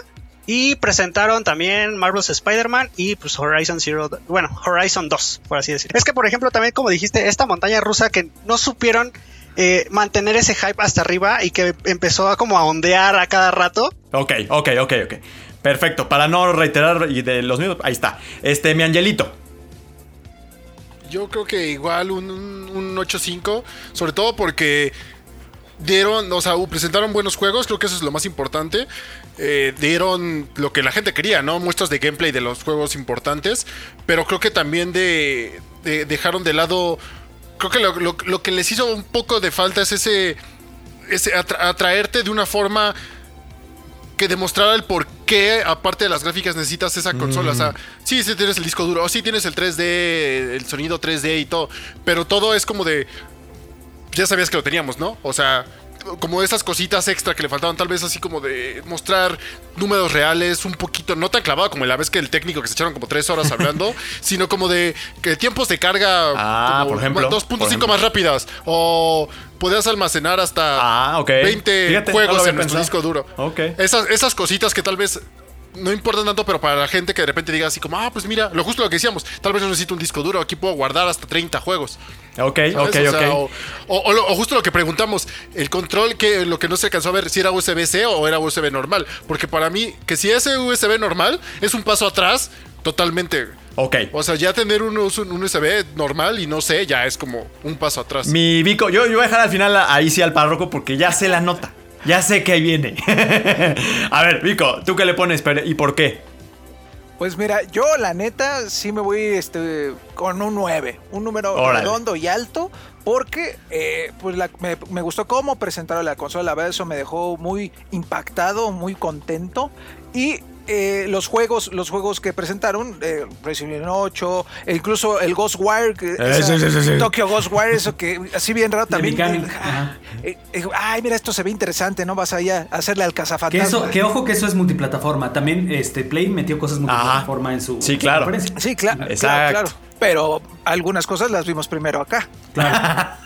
y presentaron también Marvel's Spider-Man y pues Horizon Zero, bueno, Horizon 2, por así decirlo. Es que, por ejemplo, también como dijiste, esta montaña rusa que no supieron eh, mantener ese hype hasta arriba y que empezó a como a ondear a cada rato. Ok, ok, ok, ok. Perfecto, para no reiterar y de los mismos, ahí está. Este, mi angelito. Yo creo que igual un, un, un 8-5, sobre todo porque dieron, o sea, presentaron buenos juegos, creo que eso es lo más importante. Eh, dieron lo que la gente quería, ¿no? Muestras de gameplay de los juegos importantes, pero creo que también de, de- dejaron de lado, creo que lo, lo- lo que les hizo un poco de falta es ese, ese atra- atraerte de una forma que demostrara el por qué, aparte de las gráficas, necesitas esa consola. O sea, sí, sí tienes el disco duro, o sí tienes el 3D, el sonido 3D y todo, pero todo es como de. Ya sabías que lo teníamos, ¿no? O sea, como esas cositas extra que le faltaban, tal vez así como de mostrar números reales, un poquito, no tan clavado como la vez que el técnico que se echaron como tres horas hablando, sino como de que tiempos de carga Ah, por ejemplo, por 2.5 ejemplo. más rápidas, o podías almacenar hasta Ah, ok. 20 Fíjate, no lo juegos en nuestro disco duro. Esas, esas cositas que tal vez no importan tanto, pero para la gente que de repente diga así como, ah, pues mira, lo justo lo que decíamos, tal vez no necesito un disco duro, aquí puedo guardar hasta 30 juegos. Ok, ¿sabes? ok, O sea, ok. o, justo lo que preguntamos, el control, que lo que no se alcanzó a ver, si era USB-C o era USB normal. Porque para mí, que si es USB normal, es un paso atrás totalmente. Ok. O sea, ya tener un, un USB normal y no sé, ya es como un paso atrás. Mi Vico, yo, yo voy a dejar al final ahí sí al párroco porque ya sé la nota. Ya sé que ahí viene. a ver, Vico, ¿tú qué le pones y por qué? Pues mira, yo la neta sí me voy este, con un 9, un número Órale. redondo y alto, porque eh, pues la- me, me gustó cómo presentaron la consola, la verdad eso me dejó muy impactado, muy contento y eh, los juegos los juegos que presentaron, eh, Resident Evil 8, e incluso el Ghostwire, que- esa- sí, sí, sí, sí. Tokyo Ghostwire, eso que así bien raro también. Ajá. eh, eh, ay, mira, esto se ve interesante, ¿no? Vas allá a hacerle al Que, cazafantasma. eso, que ojo que eso es multiplataforma. También este Play metió cosas multiplataforma en su Sí, claro. conferencia. Sí, claro, claro, Exacto. claro. Pero algunas cosas las vimos primero acá.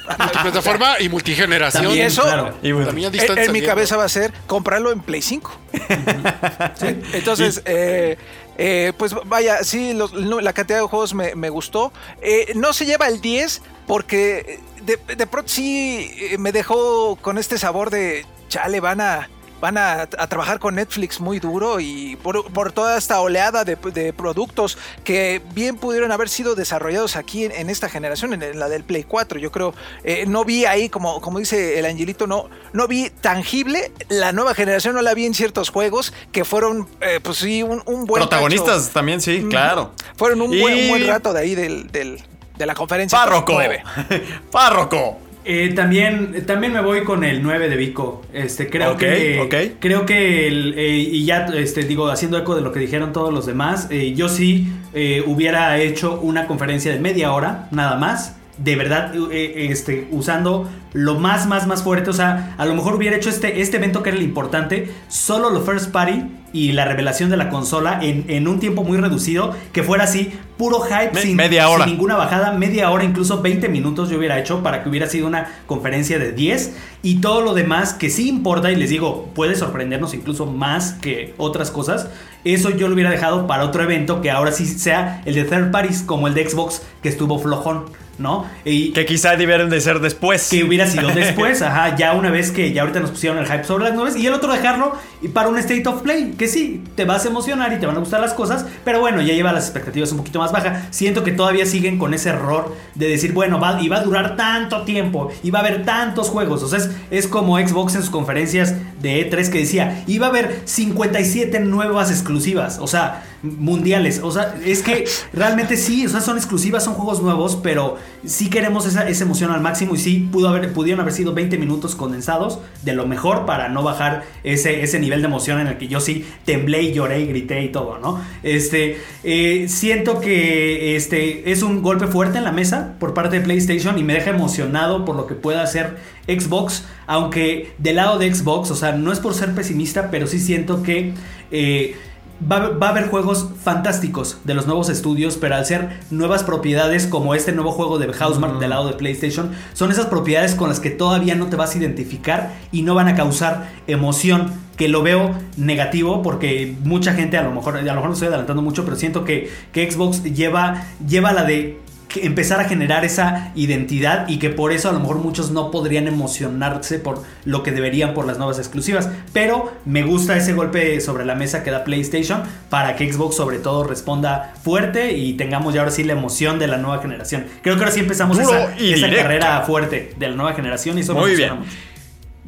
Plataforma y multigeneración. También, eso- claro. Y bueno, También a En, distancia. en mi cabeza va a ser comprarlo en Play 5. Entonces, eh, eh, pues vaya, sí, los- no, la cantidad de juegos me, me gustó. Eh, no se lleva el 10 porque de, de pronto sí eh, me dejó con este sabor de, chale, van a... Van a, a trabajar con Netflix muy duro y por, por toda esta oleada de, de productos que bien pudieron haber sido desarrollados aquí en, en esta generación, en, la del Play 4. Yo creo, eh, no vi ahí, como, como dice el Angelito, no, no vi tangible. La nueva generación no la vi en ciertos juegos que fueron, eh, pues sí, un, un buen. Protagonistas cacho. también, sí, claro. Fueron un, Y- buen, un buen rato de ahí del, del- de la conferencia. Párroco. Párroco. Eh, también, también me voy con el 9 de Vico. Este, creo Ok, que. ok. Creo que el, eh, y ya este, digo, haciendo eco de lo que dijeron todos los demás, eh, yo sí eh, hubiera hecho una conferencia de media hora, nada más. De verdad, este, usando lo más, más, más fuerte. O sea, a lo mejor hubiera hecho este, este evento que era el importante, solo lo first party y la revelación de la consola en, en un tiempo muy reducido, que fuera así, puro hype, Me- sin, media hora. sin ninguna bajada, media hora, incluso 20 minutos yo hubiera hecho para que hubiera sido una conferencia de 10 y todo lo demás que sí importa y les digo, puede sorprendernos incluso más que otras cosas. Eso yo lo hubiera dejado para otro evento que ahora sí sea el de third parties como el de Xbox que estuvo flojón, ¿no? Y Que quizá debieron de ser después. que hubiera sido después, ajá, ya una vez que ya ahorita nos pusieron el hype sobre las nubes y el otro dejarlo y para un state of play, que sí, te vas a emocionar y te van a gustar las cosas, pero bueno, ya lleva las expectativas un poquito más bajas. Siento que todavía siguen con ese error de decir, bueno, va, y va a durar tanto tiempo y va a haber tantos juegos, o sea, es, es como Xbox en sus conferencias de E3 que decía, va a haber 57 nuevas exclusivas, o sea, mundiales, o sea, es que realmente sí, o sea, son exclusivas, son juegos nuevos, pero sí queremos esa, esa emoción al máximo y sí pudo haber, pudieron haber sido 20 minutos condensados de lo mejor para no bajar ese, ese nivel de emoción en el que yo sí temblé, lloré, grité y todo, ¿no? Este, eh, siento que este es un golpe fuerte en la mesa por parte de PlayStation y me deja emocionado por lo que pueda hacer Xbox, aunque del lado de Xbox, o sea, no es por ser pesimista, pero sí siento que eh, Va, a haber juegos fantásticos de los nuevos estudios, pero al ser nuevas propiedades como este nuevo juego de Housemark del lado de PlayStation, son esas propiedades con las que todavía no te vas a identificar y no van a causar emoción. Que lo veo negativo porque mucha gente, a lo mejor, a lo mejor no estoy adelantando mucho, pero siento que, que Xbox lleva, lleva la de empezar a generar esa identidad y que por eso a lo mejor muchos no podrían emocionarse por lo que deberían por las nuevas exclusivas. Pero me gusta ese golpe sobre la mesa que da PlayStation para que Xbox sobre todo responda fuerte y tengamos ya ahora sí la emoción de la nueva generación. Creo que ahora sí empezamos esa, carrera fuerte de la nueva generación y eso Muy bien.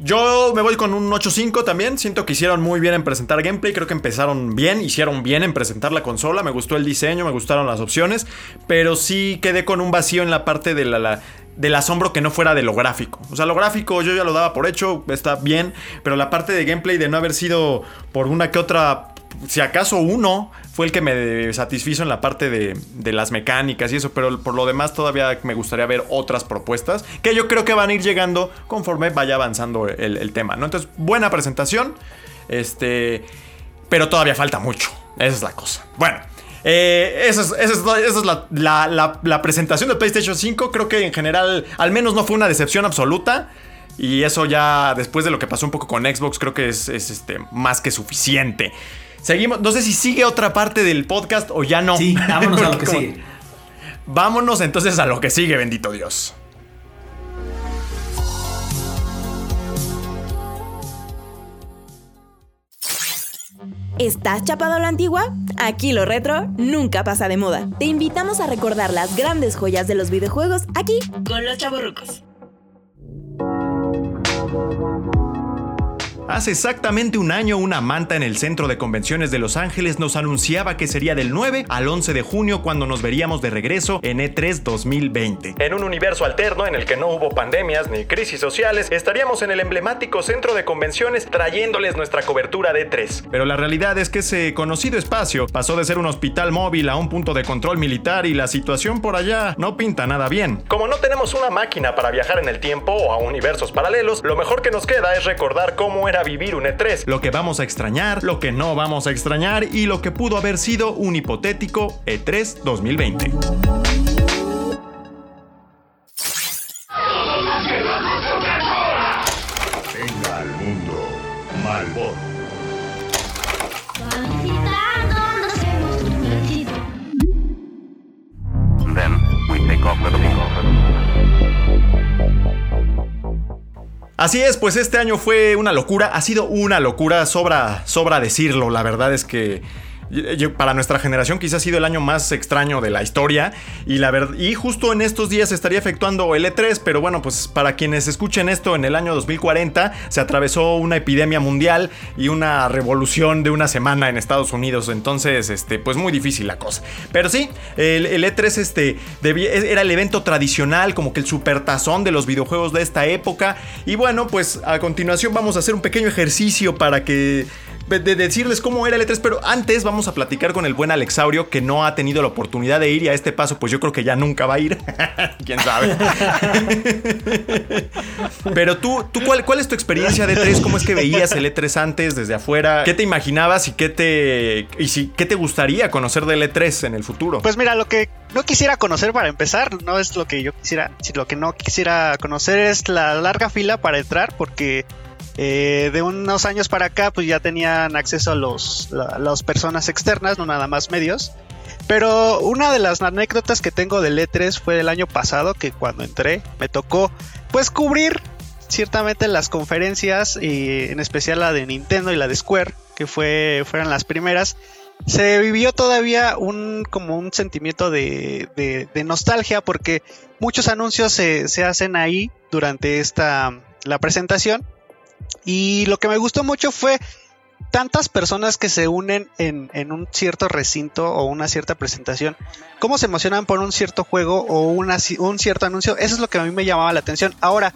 Yo me voy con un 8.5 también. Siento que hicieron muy bien en presentar gameplay. Creo que empezaron bien, hicieron bien en presentar la consola. Me gustó el diseño, me gustaron las opciones. Pero sí quedé con un vacío en la parte del asombro que no fuera de lo gráfico. O sea, lo gráfico yo ya lo daba por hecho, está bien. Pero la parte de gameplay de no haber sido por una que otra si acaso uno fue el que me satisfizo en la parte de, las mecánicas y eso, pero por lo demás todavía me gustaría ver otras propuestas que yo creo que van a ir llegando conforme vaya avanzando el, tema. Entonces, buena presentación, este, pero todavía falta mucho, esa es la cosa. Bueno. Eh, esa es, la, presentación de PlayStation 5. Creo que en general, al menos no fue una decepción absoluta. Y eso ya, después de lo que pasó un poco con Xbox, creo que es, este, más que suficiente. Seguimos, no sé si sigue otra parte del podcast o ya no. Sí, vámonos a lo que sigue. Vámonos entonces a lo que sigue, bendito Dios. ¿Estás chapado a la antigua? Aquí lo retro nunca pasa de moda. Te invitamos a recordar las grandes joyas de los videojuegos aquí con los chavorrucos. Hace exactamente un año, una manta en el centro de convenciones de Los Ángeles nos anunciaba que sería del 9 al 11 de junio cuando nos veríamos de regreso en E3 2020. En un universo alterno en el que no hubo pandemias ni crisis sociales, estaríamos en el emblemático centro de convenciones trayéndoles nuestra cobertura de E3. Pero la realidad es que ese conocido espacio pasó de ser un hospital móvil a un punto de control militar y la situación por allá no pinta nada bien. Como no tenemos una máquina para viajar en el tiempo o a universos paralelos, lo mejor que nos queda es recordar cómo era vivir un E3, lo que vamos a extrañar, lo que no vamos a extrañar y lo que pudo haber sido un hipotético E3 2020. Así es, pues este año fue una locura, ha sido una locura, sobra, sobra decirlo, la verdad es que para nuestra generación quizás ha sido el año más extraño de la historia. Y la verdad y justo en estos días se estaría efectuando el E3, pero bueno, pues para quienes escuchen esto en el año 2040 se atravesó una epidemia mundial y una revolución de una semana en Estados Unidos, entonces este pues muy difícil la cosa. Pero sí, el, E3 este era el evento tradicional, como que el supertazón de los videojuegos de esta época. Y bueno, pues a continuación vamos a hacer un pequeño ejercicio para que de decirles cómo era el E3, pero antes vamos a platicar con el buen Alexaurio que no ha tenido la oportunidad de ir y a este paso pues yo creo que ya nunca va a ir. ¿Quién sabe? pero tú, tú ¿cuál, ¿cuál es tu experiencia de E3? ¿Cómo es que veías el E3 antes desde afuera? ¿Qué te imaginabas y qué te, y qué te gustaría conocer del E3 en el futuro? Pues mira, lo que no quisiera conocer para empezar, no es lo que yo quisiera, si lo que no quisiera conocer es la larga fila para entrar porque eh, de unos años para acá, pues ya tenían acceso a los, las personas externas, no nada más medios. Pero una de las anécdotas que tengo del E3 fue el año pasado, que cuando entré me tocó pues cubrir ciertamente las conferencias, y en especial la de Nintendo y la de Square, que fue, fueron las primeras. Se vivió todavía un como un sentimiento de, de, nostalgia porque muchos anuncios se, se hacen ahí durante esta la presentación y lo que me gustó mucho fue tantas personas que se unen en, un cierto recinto o una cierta presentación, cómo se emocionan por un cierto juego o un cierto anuncio, eso es lo que a mí me llamaba la atención. Ahora,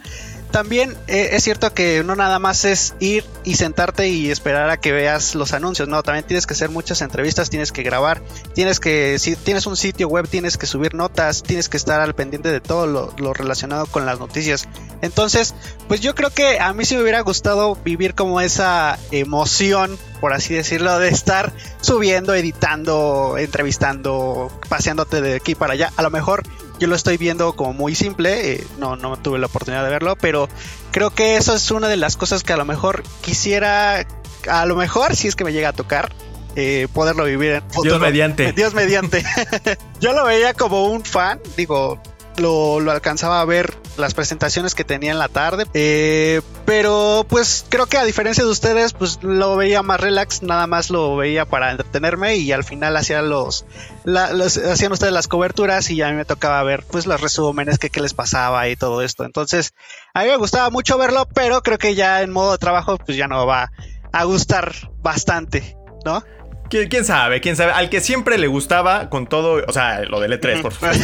también eh, es cierto que no nada más es ir y sentarte y esperar a que veas los anuncios, no, también tienes que hacer muchas entrevistas, tienes que grabar, tienes que, si tienes un sitio web, tienes que subir notas, tienes que estar al pendiente de todo lo, lo relacionado con las noticias. Entonces, pues yo creo que a mí sí me hubiera gustado vivir como esa emoción, por así decirlo, de estar subiendo, editando, entrevistando, paseándote de aquí para allá. A lo mejor yo lo estoy viendo como muy simple, eh, no, no tuve la oportunidad de verlo, pero creo que eso es una de las cosas que a lo mejor quisiera, a lo mejor si es que me llega a tocar, eh, poderlo vivir en Dios mediante. Dios mediante. yo lo veía como un fan, digo, lo, lo, alcanzaba a ver las presentaciones que tenía en la tarde. Eh, pero pues creo que a diferencia de ustedes, pues lo veía más relax, nada más lo veía para entretenerme y al final hacía los, hacían ustedes las coberturas y a mí me tocaba ver pues los resúmenes, que qué les pasaba y todo esto. Entonces, a mí me gustaba mucho verlo, pero creo que ya en modo de trabajo pues ya no va a gustar bastante, ¿no? ¿Quién, sabe? ¿Quién sabe? Al que siempre le gustaba con todo, o sea, lo del E3, por favor.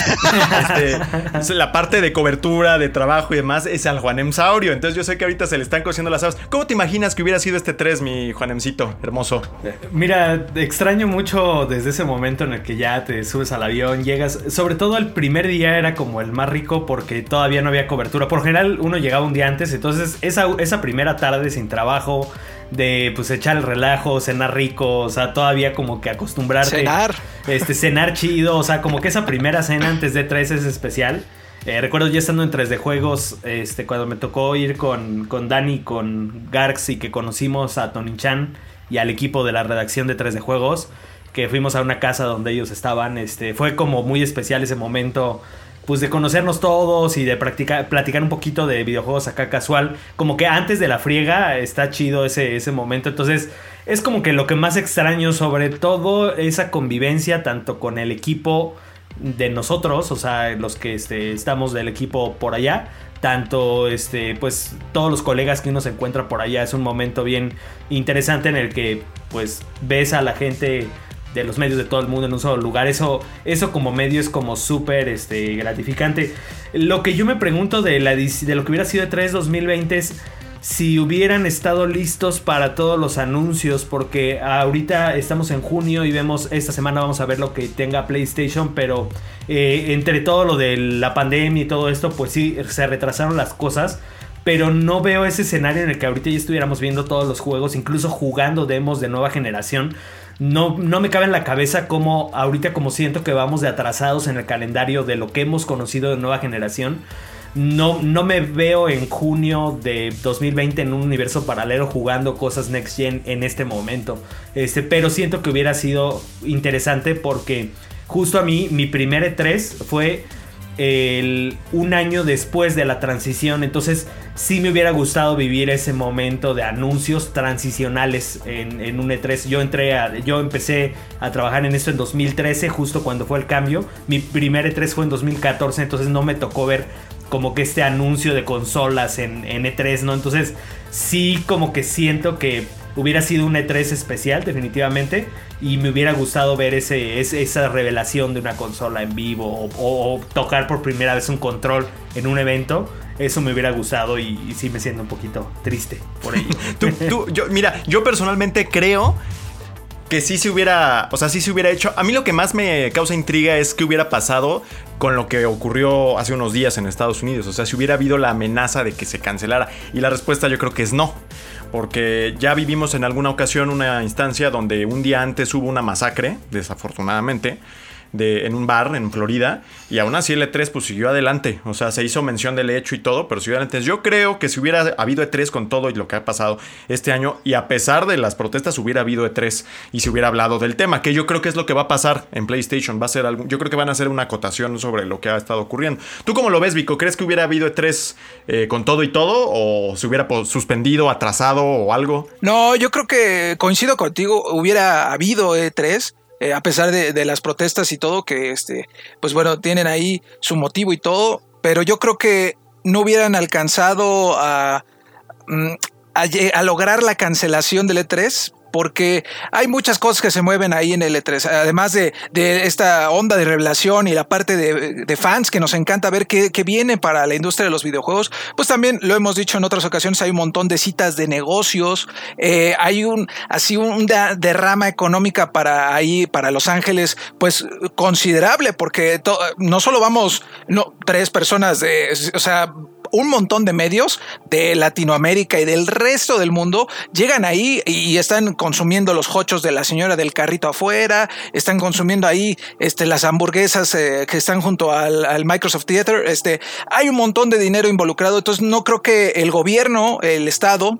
este, la parte de cobertura, de trabajo y demás es al Juanem Saurio. Entonces yo sé que ahorita se le están cociendo las habas. ¿Cómo te imaginas que hubiera sido este 3, mi Juanemcito? Hermoso. Mira, extraño mucho desde ese momento en el que ya te subes al avión, llegas. Sobre todo el primer día era como el más rico porque todavía no había cobertura. Por general uno llegaba un día antes, entonces esa, esa primera tarde sin trabajo de pues echar el relajo, cenar rico, o sea, todavía como que acostumbrarte. Cenar. Este, cenar chido, o sea, como que esa primera cena antes de 3 es especial. Eh, recuerdo ya estando en 3 de juegos, este, cuando me tocó ir con, con Dani, con Garx y que conocimos a Tony Chan y al equipo de la redacción de 3 de juegos, que fuimos a una casa donde ellos estaban, este, fue como muy especial ese momento pues de conocernos todos y de practicar, platicar un poquito de videojuegos acá casual. Como que antes de la friega está chido ese, ese momento. Entonces es como que lo que más extraño sobre todo esa convivencia tanto con el equipo de nosotros, o sea, los que este, estamos del equipo por allá, tanto este pues todos los colegas que uno se encuentra por allá es un momento bien interesante en el que pues ves a la gente de los medios de todo el mundo en un solo lugar. Eso, eso como medio es como súper este, gratificante. Lo que yo me pregunto de, la, de lo que hubiera sido E3 2020 es si hubieran estado listos para todos los anuncios, porque ahorita estamos en junio y vemos, esta semana vamos a ver lo que tenga PlayStation, pero eh, entre todo lo de la pandemia y todo esto, pues sí, se retrasaron las cosas. Pero no veo ese escenario en el que ahorita ya estuviéramos viendo todos los juegos, incluso jugando demos de nueva generación no, no me cabe en la cabeza como ahorita como siento que vamos de atrasados en el calendario de lo que hemos conocido de nueva generación. No, no me veo en junio de 2020 en un universo paralelo jugando cosas next gen en este momento. Este, pero siento que hubiera sido interesante porque justo a mí mi primer E3 fue el, un año después de la transición. Entonces sí me hubiera gustado vivir ese momento de anuncios transicionales en, un E3. Yo entré a, yo empecé a trabajar en esto en 2013, justo cuando fue el cambio. Mi primer E3 fue en 2014, entonces no me tocó ver como que este anuncio de consolas en, en E3, ¿no? Entonces sí como que siento que hubiera sido un E3 especial, definitivamente. Y me hubiera gustado ver ese, esa revelación de una consola en vivo o, tocar por primera vez un control en un evento. Eso me hubiera gustado y, sí me siento un poquito triste por ello. yo, mira, yo personalmente creo que sí se hubiera, o sea, sí se hubiera hecho. A mí lo que más me causa intriga es que hubiera pasado con lo que ocurrió hace unos días en Estados Unidos. O sea, si hubiera habido la amenaza de que se cancelara. Y la respuesta yo creo que es no porque ya vivimos en alguna ocasión una instancia donde un día antes hubo una masacre, desafortunadamente, en un bar en Florida y aún así el E3 pues siguió adelante, o sea, se hizo mención del hecho y todo, pero siguió adelante. Yo creo que si hubiera habido E3 con todo y lo que ha pasado este año y a pesar de las protestas hubiera habido E3 y se hubiera hablado del tema, que yo creo que es lo que va a pasar en PlayStation, va a ser algo, yo creo que van a hacer una acotación sobre lo que ha estado ocurriendo. ¿Tú cómo lo ves, Vico? ¿Crees que hubiera habido E3 eh, con todo y todo o se hubiera suspendido, atrasado o algo? No, yo creo que coincido contigo, hubiera habido E3 eh, a pesar de, las protestas y todo, que este, pues bueno, tienen ahí su motivo y todo, pero yo creo que no hubieran alcanzado a, mm, a, lograr la cancelación del E3 porque hay muchas cosas que se mueven ahí en el E3, además de, esta onda de revelación y la parte de, fans que nos encanta ver qué, qué, viene para la industria de los videojuegos, pues también lo hemos dicho en otras ocasiones, hay un montón de citas de negocios, eh, hay un así un derrama económica para ahí, para Los Ángeles, pues considerable, porque no solo vamos no, tres personas de, o sea, un montón de medios de Latinoamérica y del resto del mundo llegan ahí y están consumiendo los hochos de la señora del carrito afuera, están consumiendo ahí este, las hamburguesas eh, que están junto al, Microsoft Theater. Este, hay un montón de dinero involucrado, entonces no creo que el gobierno, el Estado,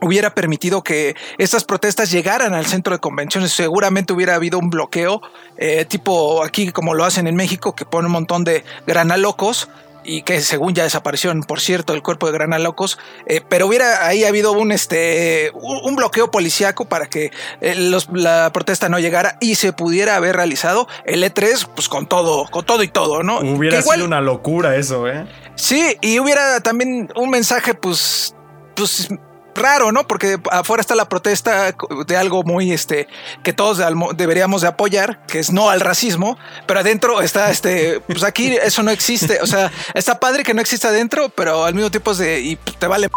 hubiera permitido que estas protestas llegaran al centro de convenciones. Seguramente hubiera habido un bloqueo, eh, tipo aquí como lo hacen en México, que pone un montón de granalocos y que según ya desapareció, por cierto, el cuerpo de Grana Locos, eh, pero hubiera ahí habido un, este, un bloqueo policiaco para que eh, los, la protesta no llegara y se pudiera haber realizado el E3 pues con todo, con todo y todo, ¿no? Hubiera sido una locura eso, ¿eh? Sí, y hubiera también un mensaje pues, pues raro, ¿no? Porque afuera está la protesta de algo muy, este, que todos deberíamos de apoyar, que es no al racismo, pero adentro está, este, pues aquí eso no existe, o sea, está padre que no exista adentro, pero al mismo tiempo es de, y te vale,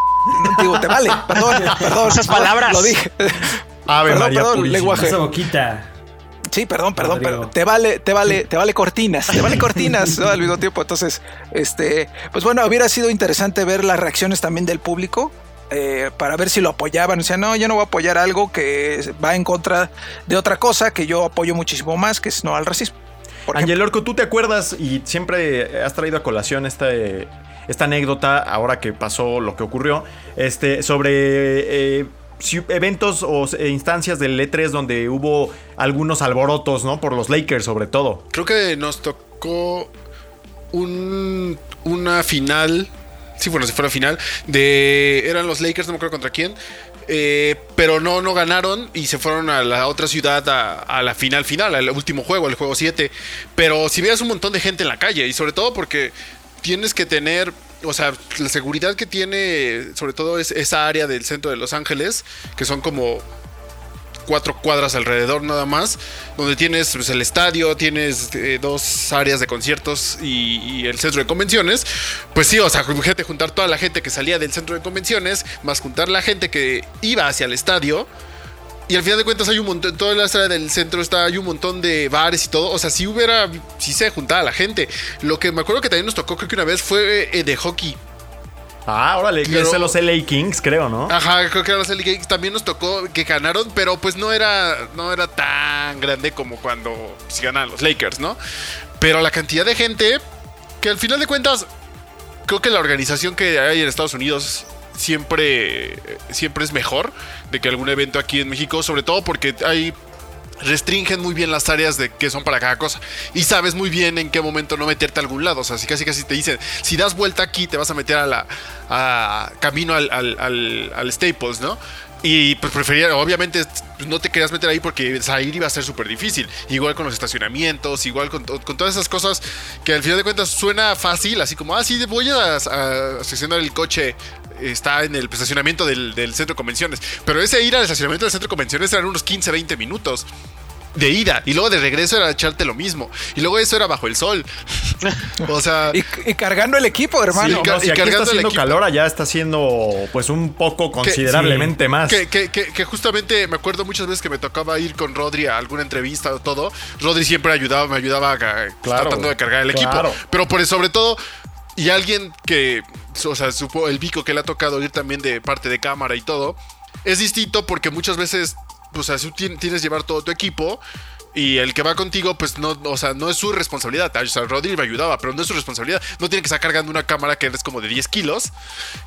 digo, te vale, perdón, perdón. Esas palabras. Lo dije. Ave perdón, María perdón, lenguaje. Esa boquita. Sí, perdón, perdón, pero te vale, te vale, te vale cortinas, te vale cortinas ¿no? al mismo tiempo. Entonces, este, pues bueno, hubiera sido interesante ver las reacciones también del público. Eh, para ver si lo apoyaban. O sea, no, yo no voy a apoyar algo que va en contra de otra cosa que yo apoyo muchísimo más, que es no al racismo. Angel Orco, ¿tú te acuerdas y siempre has traído a colación esta, esta anécdota, ahora que pasó lo que ocurrió, este, sobre eh, eventos o e instancias del E3 donde hubo algunos alborotos, ¿no? Por los Lakers sobre todo. Creo que nos tocó un, una final sí, bueno, si fuera final, de, eran los Lakers, no me acuerdo contra quién, eh, pero no, no ganaron y se fueron a la otra ciudad a, la final final, al último juego, al juego 7. Pero si veas un montón de gente en la calle y sobre todo porque tienes que tener, o sea, la seguridad que tiene, sobre todo es esa área del centro de Los Ángeles, que son como cuatro cuadras alrededor nada más, donde tienes pues, el estadio, tienes eh, dos áreas de conciertos y, el centro de convenciones. Pues sí, o sea, gente, juntar toda la gente que salía del centro de convenciones, más juntar la gente que iba hacia el estadio. Y al final de cuentas hay un montón, toda la área del centro está, hay un montón de bares y todo. O sea, si hubiera, si se juntaba la gente. Lo que me acuerdo que también nos tocó, creo que una vez fue eh, de hockey. Ah, órale, que es los LA Kings, creo, ¿no? Ajá, creo que eran los LA Kings. También nos tocó que ganaron, pero pues no era, no era tan grande como cuando si pues, ganan los Lakers, ¿no? Pero la cantidad de gente, que al final de cuentas, creo que la organización que hay en Estados Unidos siempre, siempre es mejor de que algún evento aquí en México, sobre todo porque hay restringen muy bien las áreas de que son para cada cosa. Y sabes muy bien en qué momento no meterte a algún lado. O sea, si casi casi te dicen, si das vuelta aquí, te vas a meter a la camino al, Staples, ¿no? Y pues prefería, obviamente, pues, no te querías meter ahí porque salir iba a ser súper difícil. Igual con los estacionamientos, igual con, todas esas cosas que al final de cuentas suena fácil, así como, ah, sí, voy a, a estacionar el coche está en el estacionamiento del, centro de convenciones. Pero ese ir al estacionamiento del centro de convenciones eran unos 15, 20 minutos de ida y luego de regreso era echarte lo mismo y luego eso era bajo el sol. O sea y, cargando el equipo hermano y, cargando está haciendo calor allá está haciendo pues un poco considerablemente más. Que, que, justamente me acuerdo muchas veces que me tocaba ir con Rodri a alguna entrevista o todo. Rodri siempre ayudaba me ayudaba tratando de cargar el equipo. Pero por sobre todo y alguien que, o sea, supo el bico que le ha tocado ir también de parte de cámara y todo, es distinto porque muchas veces, o tienes que llevar todo tu equipo. Y el que va contigo, pues no, o sea, no es su responsabilidad. O sea, Rodri me ayudaba, pero no es su responsabilidad. No tiene que estar cargando una cámara que es como de 10 kilos.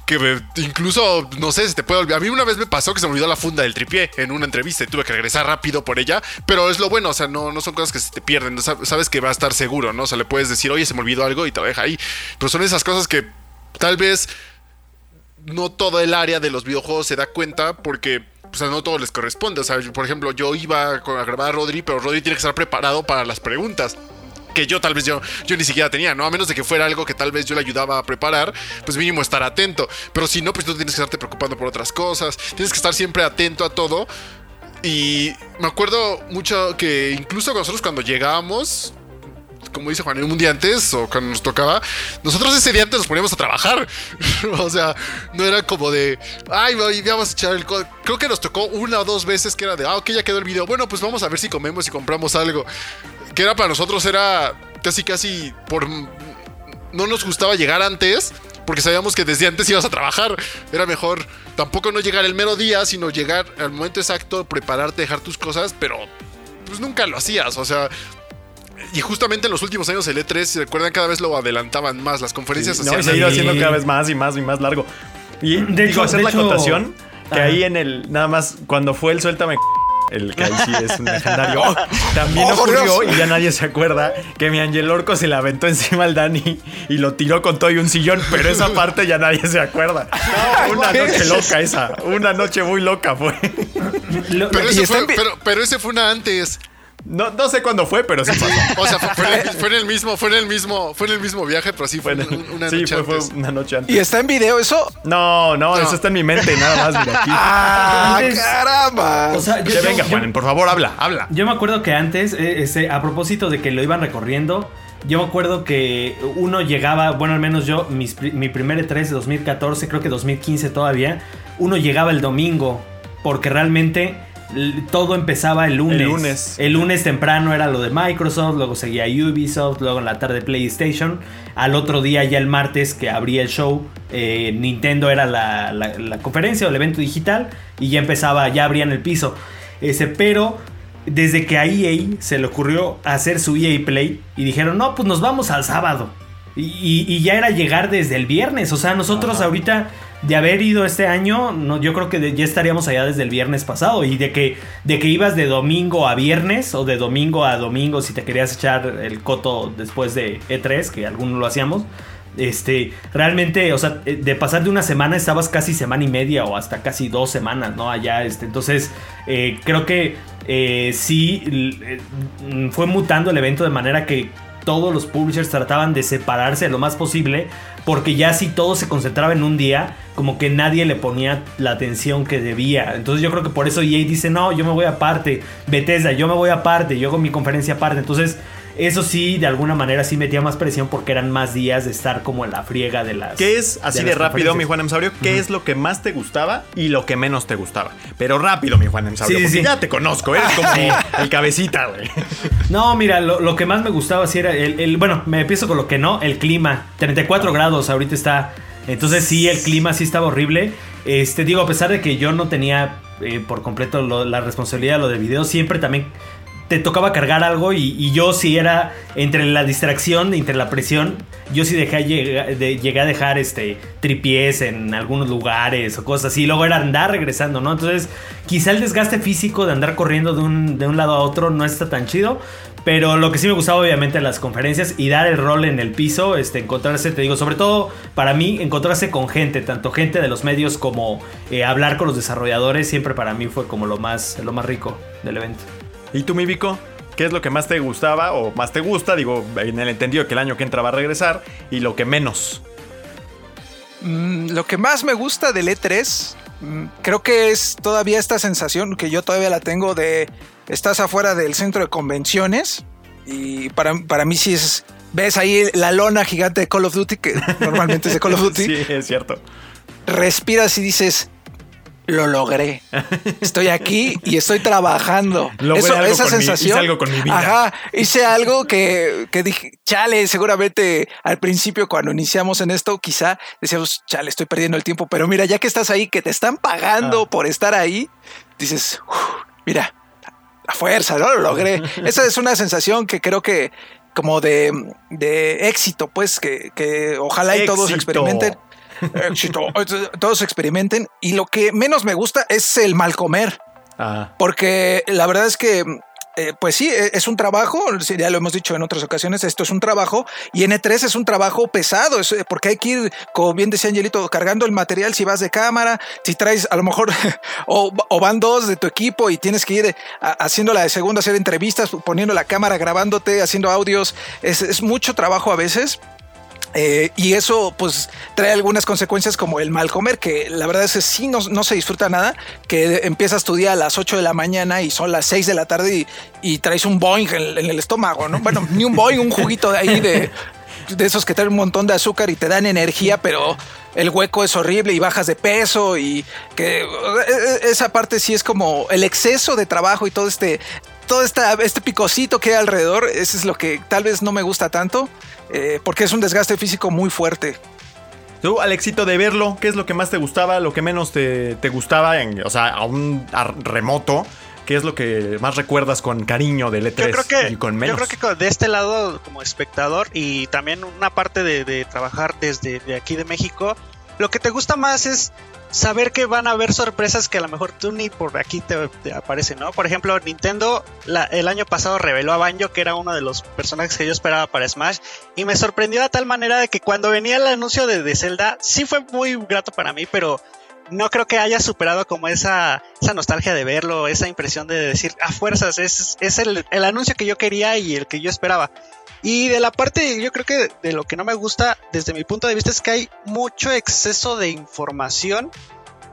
Que incluso, no sé, se te puede olvidar. A mí una vez me pasó que se me olvidó la funda del tripié en una entrevista y tuve que regresar rápido por ella. Pero es lo bueno, o sea, no, no son cosas que se te pierden. Sabes que va a estar seguro, ¿no? O sea, le puedes decir, oye, se me olvidó algo y te deja ahí. Pero son esas cosas que tal vez no todo el área de los videojuegos se da cuenta porque o sea, no todo les corresponde. O sea, por ejemplo, yo iba a grabar a Rodri, pero Rodri tiene que estar preparado para las preguntas que yo tal vez yo, yo ni siquiera tenía, ¿no? A menos de que fuera algo que tal vez yo le ayudaba a preparar, pues mínimo estar atento. Pero si no, pues tú tienes que estarte preocupando por otras cosas, tienes que estar siempre atento a todo. Y me acuerdo mucho que incluso nosotros cuando llegábamos, como dice Juan, un día antes o cuando nos tocaba, nosotros ese día antes nos poníamos a trabajar. o sea, no era como de, ay, vamos a echar el co-". Creo que nos tocó una o dos veces que era de, ah, ok, ya quedó el video. Bueno, pues vamos a ver si comemos y compramos algo. Que era para nosotros, era casi, casi por. No nos gustaba llegar antes. Porque sabíamos que desde antes ibas a trabajar. Era mejor tampoco no llegar el mero día, sino llegar al momento exacto, prepararte, dejar tus cosas, pero pues nunca lo hacías. O sea, y justamente en los últimos años el E3, si recuerdan, cada vez lo adelantaban más. Las conferencias No, y hacían se ha ido Sí. haciendo cada vez más y más y más largo. Y De digo, hecho- hacer de la hecho- acotación que Ajá. ahí en el, nada más, cuando fue el Suéltame el que ahí sí es un legendario. También ¡Oh, ocurrió, Dios! y ya nadie se acuerda, que mi Angel Orco se le aventó encima al Dani y lo tiró con todo y un sillón, pero esa parte ya nadie se acuerda. una noche loca esa, una noche muy loca fue. Pero, ese fue, pero, pero ese fue una antes. No, no sé cuándo fue, pero sí pasó. O sea, fue, fue en el, fue en el mismo, fue en el mismo, fue en el mismo viaje, pero sí fue Fue- un- una sí, noche fue, fue antes. una noche antes. ¿Y está en video eso? No, no, No. eso está en mi mente, nada más, mira aquí. ¡Ah, Antes- caramba! o sea, yo- yo- venga, yo- Juanen, por favor, habla, habla. Yo me acuerdo que antes, eh, a propósito de que lo iban recorriendo, yo me acuerdo que uno llegaba, bueno, al menos yo, mis mi primer E3 de 2014, creo que 2015 todavía, uno llegaba el domingo, porque realmente todo empezaba el lunes. El lunes. El lunes temprano era lo de Microsoft, luego seguía Ubisoft, luego en la tarde PlayStation. Al otro día, ya el martes que abría el show, eh, Nintendo era la, la- la conferencia o el evento digital y ya empezaba, ya abrían el piso. Ese, pero desde que a EA se le ocurrió hacer su EA Play y dijeron, no, pues nos vamos al sábado. Y, y- y ya era llegar desde el viernes. O sea, nosotros ahorita de haber ido este año, yo creo que ya estaríamos allá desde el viernes pasado. Y de que, de que ibas de domingo a viernes o de domingo a domingo si te querías echar el coto después de E3, que algunos lo hacíamos. Este, realmente, o sea, eh, de pasar de una semana estabas casi semana y media o hasta casi dos semanas, ¿no? Allá, este, entonces, eh, creo que eh, sí fue mutando el evento de manera que todos los publishers trataban de separarse lo más posible, porque ya si todo se concentraba en un día, como que nadie le ponía la atención que debía. Entonces yo creo que por eso EA dice, no, yo me voy aparte, Bethesda, yo me voy aparte, yo hago mi conferencia aparte. Entonces eso sí, de alguna manera sí metía más presión porque eran más días de estar como en la friega de las... ¿Qué es, así de, rápido, mi. Juan Emsaurio? ¿Qué es lo que más te gustaba y lo que menos te gustaba? Pero rápido, mi Juan Emsaurio, Sí, porque sí. ya te conozco, eres como el cabecita, güey. No, mira, lo, lo que más me gustaba sí era el, el- Bueno, me empiezo con lo que no, el clima. 34 grados ahorita está. Entonces sí, el clima sí estaba horrible. Este, digo, a pesar de que yo no tenía eh, por completo lo- la responsabilidad de lo de video, siempre también te tocaba cargar algo y, y yo sí era entre la distracción, entre la presión, yo sí dejé llegué a dejar este tripiés en algunos lugares o cosas así. Luego era andar regresando, ¿no? Entonces, quizá el desgaste físico de andar corriendo de un, de un lado a otro no está tan chido. Pero lo que sí me gustaba, obviamente, las conferencias y dar el rol en el piso, este, encontrarse, te digo, sobre todo para mí, encontrarse con gente, tanto gente de los medios como eh, hablar con los desarrolladores, siempre para mí fue como lo más, lo más rico del evento. ¿Y tú, mi Vico? ¿Qué es lo que más te gustaba o más te gusta? Digo, en el entendido que el año que entra va a regresar. Y lo que menos. Mm, lo que más me gusta del E3, mm, creo que es todavía esta sensación que yo todavía la tengo de estás afuera del centro de convenciones y para, para mí sí es, ves ahí la lona gigante de Call of Duty, que normalmente es de Call of Duty, Sí, es cierto. respiras y dices, lo logré. Estoy aquí y estoy trabajando. Logré Eso- algo esa con mi- sensación. hice algo con mi vida. Ajá, hice algo que, que dije, chale, seguramente al principio cuando iniciamos en esto, quizá decíamos, chale, estoy perdiendo el tiempo, pero mira, ya que estás ahí, que te están pagando Ah. por estar ahí, dices, "Uf, mira, a fuerza, ¿no? Lo logré. Esa es una sensación que creo que como de, de éxito, pues, que, que ojalá y todos experimenten. Éxito. Todos experimenten. Y lo que menos me gusta es el mal comer. Porque la verdad es que, eh, pues sí, e- es un trabajo, ya lo hemos dicho en otras ocasiones, esto es un trabajo y N3 es un trabajo pesado, es, eh, porque hay que ir, como bien decía Angelito, cargando el material si vas de cámara, si traes a lo mejor, o, o van dos de tu equipo y tienes que ir eh, a- haciendo la de segunda, hacer entrevistas, poniendo la cámara, grabándote, haciendo audios, es, es mucho trabajo a veces. Eh, y eso pues trae algunas consecuencias como el mal comer, que la verdad es que sí no, no se disfruta nada, que empiezas tu día a las 8 de la mañana y son las 6 de la tarde y, traes un Boeing en, el estómago, ¿no? Bueno, ni un Boeing, un juguito de ahí de, de esos que traen un montón de azúcar y te dan energía, pero el hueco es horrible y bajas de peso y que eh, esa parte sí es como el exceso de trabajo y todo este todo esta, este picocito que hay alrededor, eso es lo que tal vez no me gusta tanto, eh, porque es un desgaste físico muy fuerte. Tú, Alexito, de verlo, ¿qué es lo que más te gustaba, lo que menos te, te gustaba, en, o sea, a un a remoto? ¿Qué es lo que más recuerdas con cariño del E3 Yo creo que, y con menos? yo creo que de este lado como espectador y también una parte de, de trabajar desde de aquí de México, lo que te gusta más es saber que van a haber sorpresas que a lo mejor tú ni por aquí te, te aparecen, ¿no? Por ejemplo, Nintendo la- el año pasado reveló a Banjo que era uno de los personajes que yo esperaba para Smash y me sorprendió de tal manera de que cuando venía el anuncio de, de Zelda sí fue muy grato para mí, pero no creo que haya superado como esa, esa nostalgia de verlo, esa impresión de decir, a fuerzas, es, es el, el anuncio que yo quería y el que yo esperaba. Y de la parte, yo creo que de lo que no me gusta, desde mi punto de vista, es que hay mucho exceso de información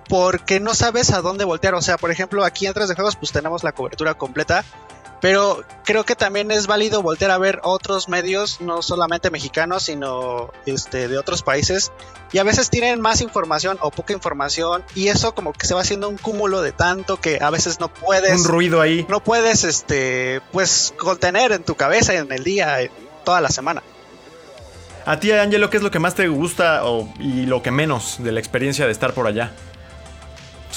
porque no sabes a dónde voltear. O sea, por ejemplo, aquí en Tres de Juegos, pues tenemos la cobertura completa. Pero creo que también es válido voltear a ver otros medios, no solamente mexicanos, sino este, de otros países. Y a veces tienen más información o poca información. Y eso como que se va haciendo un cúmulo de tanto que a veces no puedes Un ruido ahí. no puedes este pues contener en tu cabeza en el día en toda la semana A ti, Angelo, ¿qué es lo que más te gusta o- y lo que menos de la experiencia de estar por allá?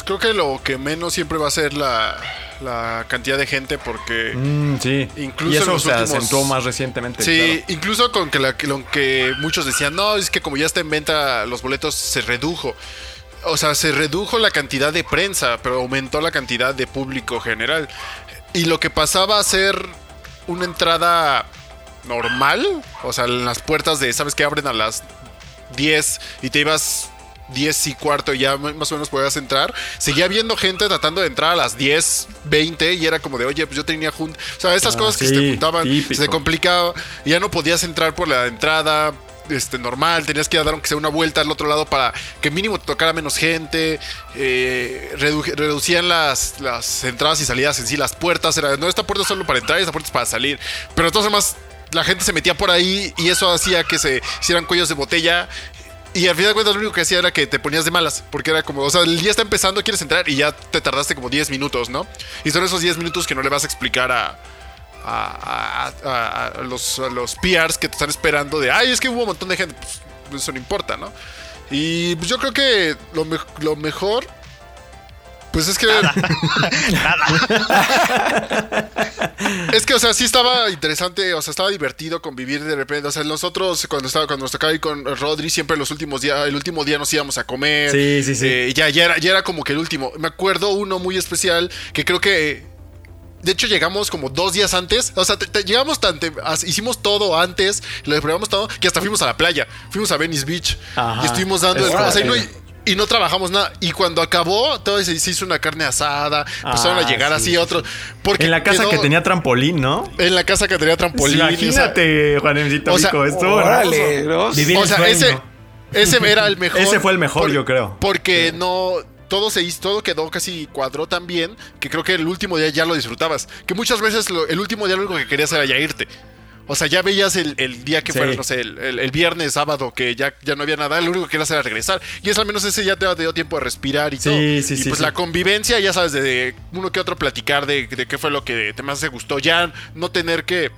Pues creo que lo que menos siempre va a ser la, la cantidad de gente porque... Mm, sí. Incluso y eso se últimos- acentuó más recientemente. Sí, claro. incluso con que, la- que muchos decían, no, es que como ya está en venta los boletos se redujo. O sea, se redujo la cantidad de prensa, pero aumentó la cantidad de público general. Y lo que pasaba a ser una entrada normal, o sea, en las puertas de, ¿sabes que Abren a las 10 y te ibas 10 y cuarto y ya más o menos podías entrar. Seguía viendo gente tratando de entrar a las 10, 20 y era como de, oye, pues yo tenía junta. O sea, esas Ah, cosas que se te juntaban, típico. se complicaba. Ya no podías entrar por la entrada este, normal, tenías que dar aunque sea una vuelta al otro lado para que mínimo te tocara menos gente. eh, redu- reducían las, las entradas y salidas en sí, las puertas. Era, no, esta puerta es solo para entrar y esta puerta es para salir. Pero todas formas, la gente se metía por ahí y eso hacía que se hicieran cuellos de botella. Y al final de cuentas lo único que hacía era que te ponías de malas, porque era como, o sea, el día está empezando, quieres entrar y ya te tardaste como 10 minutos, ¿no? Y son esos 10 minutos que no le vas a explicar a, a, a- a- los, los PRs que te están esperando de, ay, es que hubo un montón de gente, pues eso no importa, ¿no? Y pues, yo creo que lo, lo mejor, pues es que... Es que, o sea, sí estaba interesante, o sea, estaba divertido convivir de repente. O sea, nosotros cuando estaba, cuando nos tocaba ir con Rodri, siempre los últimos días, el último día nos íbamos a comer. Sí, sí, sí. Eh, ya, ya era, ya era como que el último. Me acuerdo uno muy especial que creo que. De hecho, llegamos como dos días antes. O sea, te- te- llegamos tan. te- as- hicimos todo antes. Lo probamos todo. Que hasta fuimos a la playa. Fuimos a Venice Beach. Ajá. Y estuvimos dando. el- o sea, y no, y no trabajamos nada. Y cuando acabó, todo se, hizo una carne asada. Empezaron Ah, a llegar sí, así sí, otros. Porque En la casa quedó- que tenía trampolín, ¿no? en la casa que tenía trampolín. Imagínate, Juanemcito O sea, esto. órale, ¿no? Vivir O sea, ese, ese era el mejor. Ese fue el mejor, yo creo. Porque no. Todo se hizo, todo quedó casi cuadró tan bien que creo que el último día ya lo disfrutabas. Que muchas veces lo- el último día lo único que querías era ya irte. O sea, ya veías el, el día que Sí. fuera, no sé, el, el- el viernes, sábado, que ya, ya no había nada, lo único que era regresar. Y es al menos ese ya te dio tiempo de respirar y Sí, todo. sí, y sí, pues la convivencia, ya sabes, de, de uno que otro platicar de, de qué fue lo que te más te gustó. Ya no tener que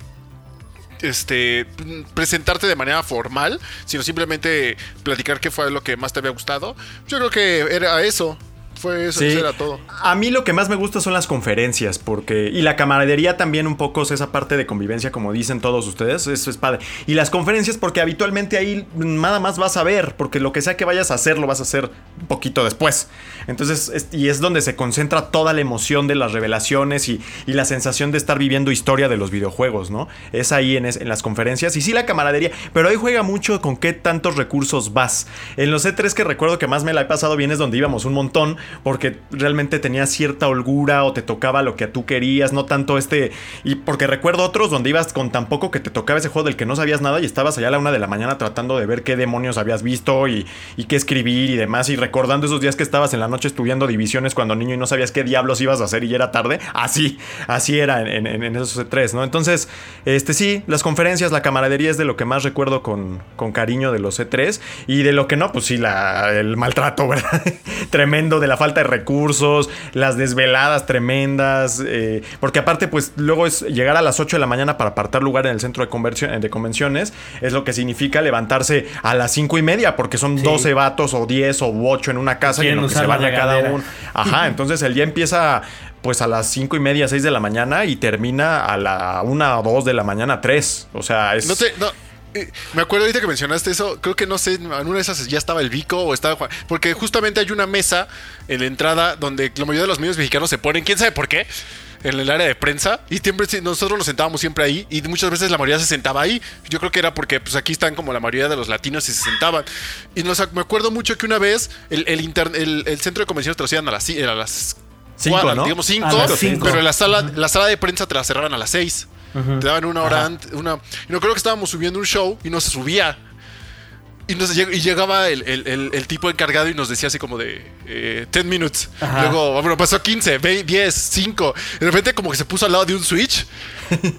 este presentarte de manera formal, sino simplemente platicar qué fue lo que más te había gustado. Yo creo que era eso. Fue eso, Sí. eso era todo. A mí lo que más me gusta son las conferencias, porque. Y la camaradería también, un poco, es esa parte de convivencia, como dicen todos ustedes. Eso es padre. Y las conferencias, porque habitualmente ahí nada más vas a ver, porque lo que sea que vayas a hacer, lo vas a hacer un poquito después. Entonces, es- y es donde se concentra toda la emoción de las revelaciones y, y la sensación de estar viviendo historia de los videojuegos, ¿no? Es ahí en, es- en las conferencias. Y sí, la camaradería, pero ahí juega mucho con qué tantos recursos vas. En los E3 que recuerdo que más me la he pasado bien es donde íbamos un montón, porque realmente tenía cierta holgura o te tocaba lo que tú querías, no tanto este... Y porque recuerdo otros donde ibas con tan poco que te tocaba ese juego del que no sabías nada y estabas allá a la una de la mañana tratando de ver qué demonios habías visto y, qué escribir y demás y recordando esos días que estabas en la noche estudiando divisiones cuando niño y no sabías qué diablos ibas a hacer y ya era tarde. Así, así era en, en- en esos E3, ¿no? Entonces, este sí, las conferencias, la camaradería es de lo que más recuerdo con, con cariño de los E3 y de lo que no, pues sí, la, el maltrato, ¿verdad? Tremendo de la falta de recursos, las desveladas tremendas, eh, porque aparte, pues luego es llegar a las 8 de la mañana para apartar lugar en el centro de, conversión, de convenciones, es lo que significa levantarse a las 5 y media, porque son 12 vatos o 10 o 8 en una casa y en lo que se la van a cada uno. Ajá, entonces el día empieza pues a las 5 y media, 6 de la mañana y termina a la 1 o 2 de la mañana, 3. O sea, es... No sé, no. Me acuerdo ahorita que mencionaste eso, creo que no sé, en una de esas ya estaba el Vico o estaba Juan, porque justamente hay una mesa en la entrada donde la mayoría de los medios mexicanos se ponen, quién sabe por qué, en el área de prensa y siempre nosotros nos sentábamos siempre ahí y muchas veces la mayoría se sentaba ahí. Yo creo que era porque pues aquí están como la mayoría de los latinos y se sentaban. Y nos, me acuerdo mucho que una vez el, el, inter- el- el centro de convenciones te lo hacían a las, ci- a las Cinco, digamos cinco, A las cinco. pero la sala, la sala de prensa te la cerraban a las Te daban una hora antes. Una, y no creo que estábamos subiendo un show y no se subía. Y, nos y llegaba el, el- el- el tipo encargado y nos decía así como de eh, 10 minutes. Ajá. Luego, bueno, pasó 15, ve- 10, 5. De repente como que se puso al lado de un switch.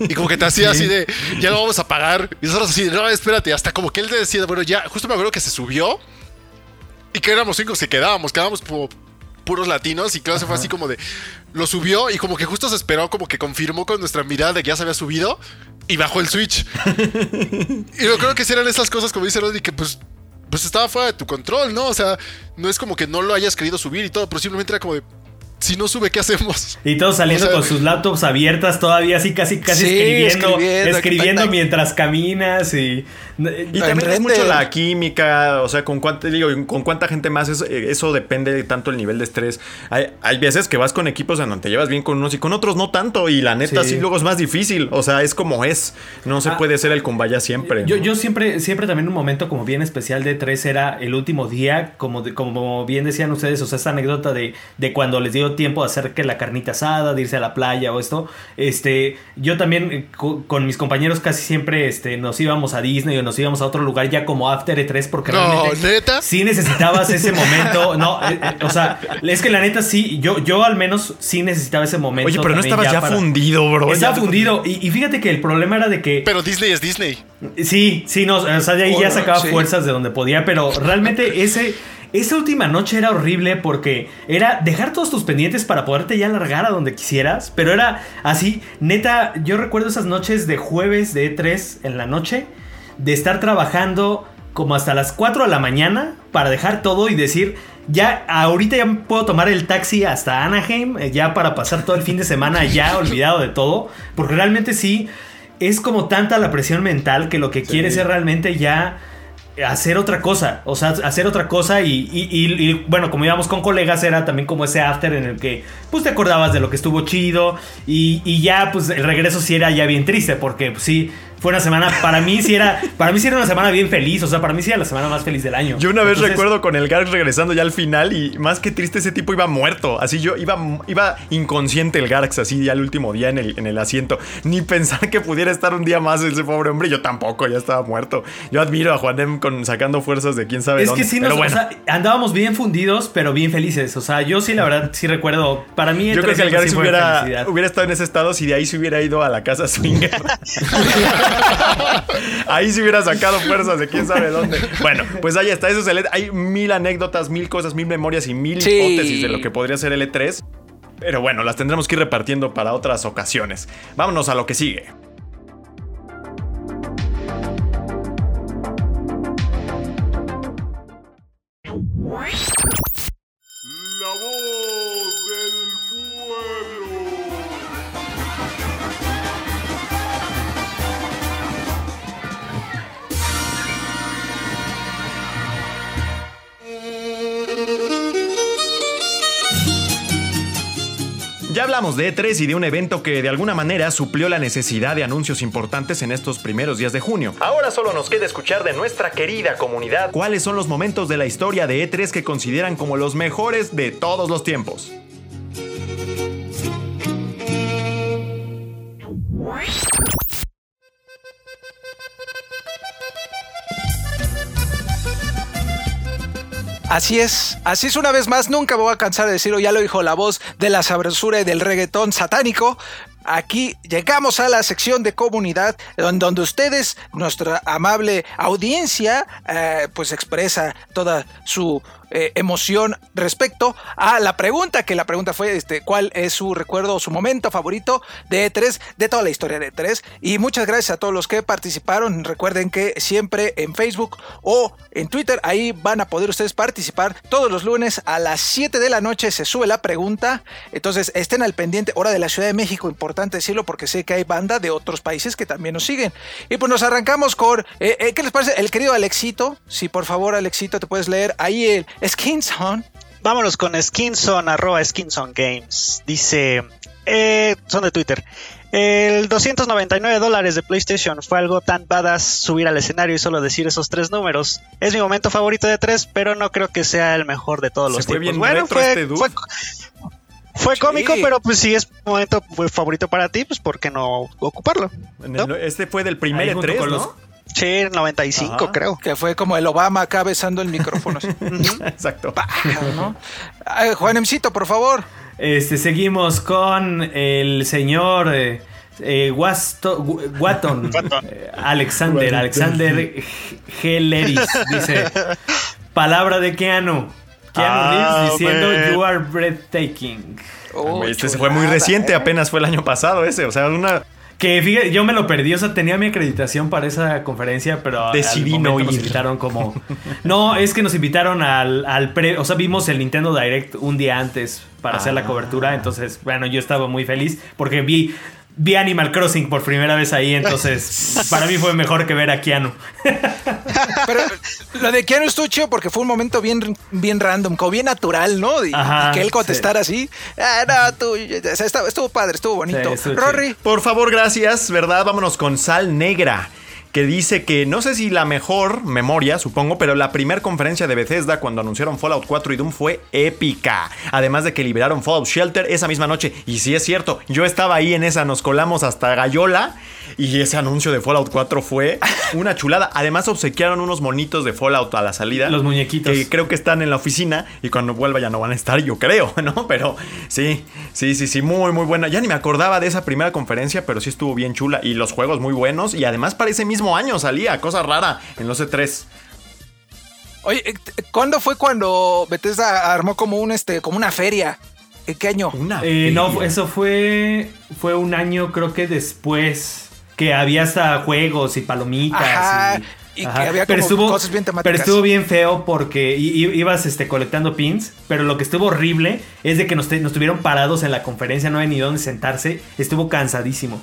Y como que te hacía así de, ya lo vamos a pagar. Y nosotros así, no, espérate. Hasta como que él te decía, bueno, ya, justo me acuerdo que se subió. Y que éramos cinco que quedábamos, quedábamos pu- puros latinos. Y claro, se fue así como de, lo subió y como que justo se esperó, como que confirmó con nuestra mirada de que ya se había subido. Y bajó el switch. Y yo creo que eran esas cosas, como dice Rodri, que pues, pues estaba fuera de tu control, ¿no? O sea, no es como que no lo hayas querido subir y todo, pero simplemente era como de, si no sube, ¿qué hacemos? Y todos saliendo O sea, con sus laptops abiertas todavía así casi casi Sí, escribiendo, escribiendo, mientras caminas y Y En también es mucho la química, o sea, con cuánta, digo, con cuánta gente más, eh, eso depende de tanto el nivel de estrés. Hay, hay veces que vas con equipos en donde te llevas bien con unos y con otros no tanto, y la neta sí, Sí. luego es más difícil, o sea, es como es, no se Ah. puede ser el combaya siempre. Yo, ¿no? yo siempre, siempre también un momento como bien especial de tres era el último día, como, de- como bien decían ustedes, o sea, esta anécdota de, de cuando les dio tiempo de hacer que la carnita asada, de irse a la playa o esto. Este, yo también eh, co- con mis compañeros casi siempre este, nos íbamos a Disney o nos íbamos a otro lugar ya como After E3 porque No, realmente ¿neta? sí necesitabas ese momento. No, eh, eh, o sea, es que la neta sí, yo, yo al menos sí necesitaba ese momento. Oye, pero no estabas ya, para- fundido, bro. Estaba Ya- fundido. Y, y fíjate que el problema era de que. Pero Disney es Disney. Sí, sí, no, o sea, de ahí ya sacaba sí. fuerzas de donde podía, pero realmente ese, esa última noche era horrible porque era dejar todos tus pendientes para poderte ya largar a donde quisieras, pero era así, neta, yo recuerdo esas noches de jueves de E3 en la noche, de estar trabajando como hasta las 4 de la mañana para dejar todo y decir, ya ahorita ya puedo tomar el taxi hasta Anaheim, eh, ya para pasar todo el fin de semana ya olvidado de todo, porque realmente sí es como tanta la presión mental que lo que quieres es realmente ya hacer otra cosa, o sea, hacer otra cosa y, y- y- y, bueno, como íbamos con colegas era también como ese after en el que pues te acordabas de lo que estuvo chido y, y ya pues el regreso sí era ya bien triste porque pues, sí fue una semana para mí sí era para mí sí era una semana bien feliz, o sea, para mí sí era la semana más feliz del año. Yo una vez Entonces, recuerdo con el Garx regresando ya al final y más que triste ese tipo iba muerto. Así yo iba, iba inconsciente el Garx así ya el último día en el, en el asiento. Ni pensar que pudiera estar un día más ese pobre hombre. Yo tampoco, ya estaba muerto. Yo admiro a Juanem con, sacando fuerzas de quién sabe Es dónde. que sí, Pero nos, bueno, o sea, andábamos bien fundidos, pero bien felices. O sea, yo sí, la verdad, sí recuerdo. Para mí, yo creo que el E3 Garx sí hubiera, felicidad. hubiera estado en ese estado si de ahí se hubiera ido a la casa swinger. ahí se hubiera sacado fuerzas de quién sabe dónde. Bueno, pues ahí está. Eso es el E- Hay mil anécdotas, mil cosas, mil memorias y mil Sí. hipótesis de lo que podría ser el E3. Pero bueno, las tendremos que ir repartiendo para otras ocasiones. Vámonos a lo que sigue. La hablamos de E3 y de un evento que de alguna manera suplió la necesidad de anuncios importantes en estos primeros días de junio. Ahora solo nos queda escuchar de nuestra querida comunidad cuáles son los momentos de la historia de E3 que consideran como los mejores de todos los tiempos. Así es, así es una vez más, nunca me voy a cansar de decirlo, ya lo dijo la voz de la sabrosura y del reggaetón satánico. Aquí llegamos a la sección de comunidad don- donde ustedes, nuestra amable audiencia, eh, pues expresa toda su eh, emoción respecto a la pregunta, que la pregunta fue este, cuál es su recuerdo o su momento favorito de E3, de toda la historia de E3. Y muchas gracias a todos los que participaron. Recuerden que siempre en Facebook o en Twitter, ahí van a poder ustedes participar. Todos los lunes a las 7 de la noche se sube la pregunta. Entonces estén al pendiente, hora de la Ciudad de México, importante decirlo porque sé que hay banda de otros países que también nos siguen. Y pues nos arrancamos con, eh, eh, ¿qué les parece? El querido Alexito, si por favor Alexito te puedes leer ahí el Skinson. Vámonos con Skinson, arroba Skinson Games. Dice, eh, son de Twitter. El 299 dólares de PlayStation fue algo tan badass subir al escenario y solo decir esos tres números. Es mi momento favorito de tres, pero no creo que sea el mejor de todos Se los fue tiempos. bien Bueno, retro fue, este fue, fue Sí. cómico, pero pues si es momento favorito para ti, pues ¿por qué no ocuparlo? Este fue del primer Ahí junto E3, con ¿no? los- Sí, el 95 Ajá. creo. Que fue como el Obama acá besando el micrófono. así. Exacto. ¿no? Ay, Juanemcito, por favor. Este, seguimos con el señor eh, eh, Wasto- Watton, eh, Alexander, Alexander G- G. Leris, dice, palabra de Keanu. Keanu Ah, Reeves diciendo, man. you are breathtaking. Oh, este se fue muy reciente, ¿eh? apenas fue el año pasado ese. O sea, una. Que fíjate, yo me lo perdí, o sea, tenía mi acreditación para esa conferencia, pero Decidí no momento nos ir. invitaron como... No, es que nos invitaron al, al pre... O sea, vimos el Nintendo Direct un día antes para hacer Ah. la cobertura, entonces, bueno, yo estaba muy feliz porque vi... Vi Animal Crossing por primera vez ahí, entonces para mí fue mejor que ver a Keanu. Pero lo de Keanu estuvo chido porque fue un momento bien, bien random, como bien natural, ¿no? Y, Ajá, y que él contestara así. Ah, no, tú, estuvo, padre, estuvo bonito. Sí, estuvo Rory, Por favor, gracias, ¿verdad? Vámonos con Sal Negra. Que dice que no sé si la mejor memoria, supongo, pero la primera conferencia de Bethesda cuando anunciaron Fallout 4 y Doom fue épica. Además de que liberaron Fallout Shelter esa misma noche. Y sí es cierto, yo estaba ahí en esa, nos colamos hasta Gallola. Y ese anuncio de Fallout 4 fue una chulada. Además, obsequiaron unos monitos de Fallout a la salida. Los muñequitos. Que creo que están en la oficina y cuando vuelva ya no van a estar, yo creo, ¿no? Pero sí, sí, sí, sí, muy, muy buena. Ya ni me acordaba de esa primera conferencia, pero sí estuvo bien chula y los juegos muy buenos y además para ese mismo año salía, cosa rara, en los E E3. oye, eh, ¿cuándo fue cuando Bethesda armó como un este, como una feria? ¿En qué año? Una Eh, no, eso fue, fue un año creo que después que había hasta juegos y palomitas. Ajá, y, y que había como cosas bien temáticas. Pero estuvo bien feo porque ibas este, colectando pins, pero lo que estuvo horrible es de que nos, te- nos tuvieron parados en la conferencia, no había ni dónde sentarse, estuvo cansadísimo.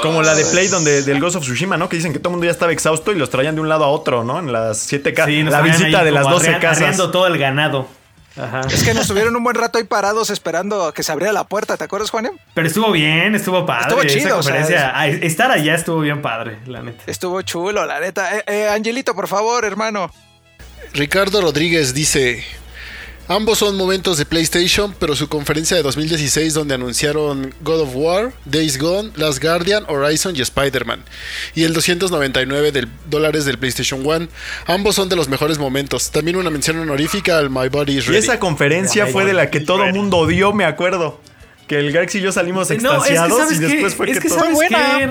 Como la de Play donde del Ghost of Tsushima, ¿no? Que dicen que todo el mundo ya estaba exhausto y los traían de un lado a otro, ¿no? En las siete casas. Sí, la visita de las como 12 arrea- casas. arreando todo el ganado. Ajá. Es que nos tuvieron un buen rato ahí parados esperando a que se abriera la puerta, ¿te acuerdas, Juanem? Pero estuvo bien, estuvo padre. Estuvo esa chido, o sea, conferencia. Ah, estar allá estuvo bien padre, la neta. Estuvo chulo, la neta. Eh, eh, Angelito, por favor, hermano. Ricardo Rodríguez dice: Ambos son momentos de PlayStation, pero su conferencia de 2016 donde anunciaron God of War, Days Gone, Last Guardian, Horizon y Spider-Man. Y el 299 del, dólares del PlayStation 1. Ambos son de los mejores momentos. También una mención honorífica al My Body is Y Ready. esa conferencia fue de la que todo el mundo odió, me acuerdo. Que el Garx y yo salimos extasiados ¿sabes y después fue es que, que todo- ¿sabes qué?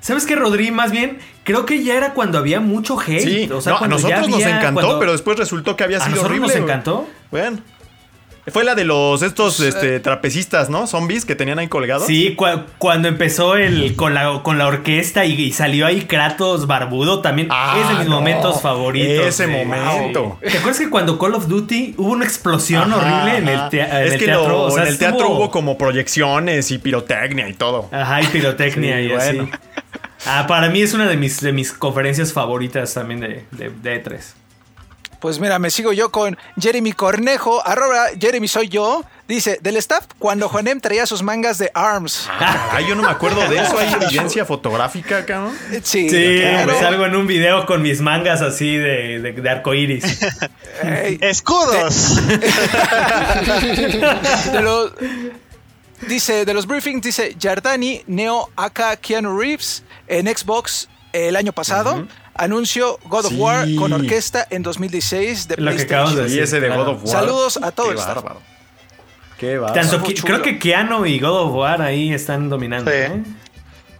¿Sabes qué, Rodri? Más bien, creo que ya era cuando había mucho hate. Sí, o sea, no, a nosotros nos encantó, cuando- pero después resultó que había ¿A sido nosotros horrible. nos encantó? Bueno. Fue la de los estos este, trapecistas, ¿no? Zombies que tenían ahí colgados. Sí, cua- cuando empezó el con la, con la orquesta y, y salió ahí Kratos barbudo, también Ah, es de mis no. momentos favoritos. Ese de- momento. ¿Te acuerdas que cuando Call of Duty hubo una explosión Ajá, horrible en el, tea- en es el que teatro? lo- O sea, en el teatro hubo como proyecciones y pirotecnia y todo. Ajá, y pirotecnia Sí, y bueno. así. Ah, para mí es una de mis, de mis conferencias favoritas también de, de, de E3. Pues mira, me sigo yo con Jeremy Cornejo, arroba Jeremy soy yo. Dice, del staff, cuando Juanem traía sus mangas de ARMS. Ay, yo no me acuerdo de eso. ¿Hay evidencia fotográfica, cabrón? Sí, Sí, claro. salgo en un video con mis mangas así de, de, de ¡Escudos! de los, dice, de los briefings, dice Giardani, Neo, Aka, Keanu Reeves en Xbox el año pasado. Anuncio God of Sí. War con orquesta en 2016 de Lo que acabamos de decir. ese de. God of War. Saludos a todo Qué el staff. Qué. Tanto creo que Keanu y God of War ahí están dominando. Sí. ¿eh?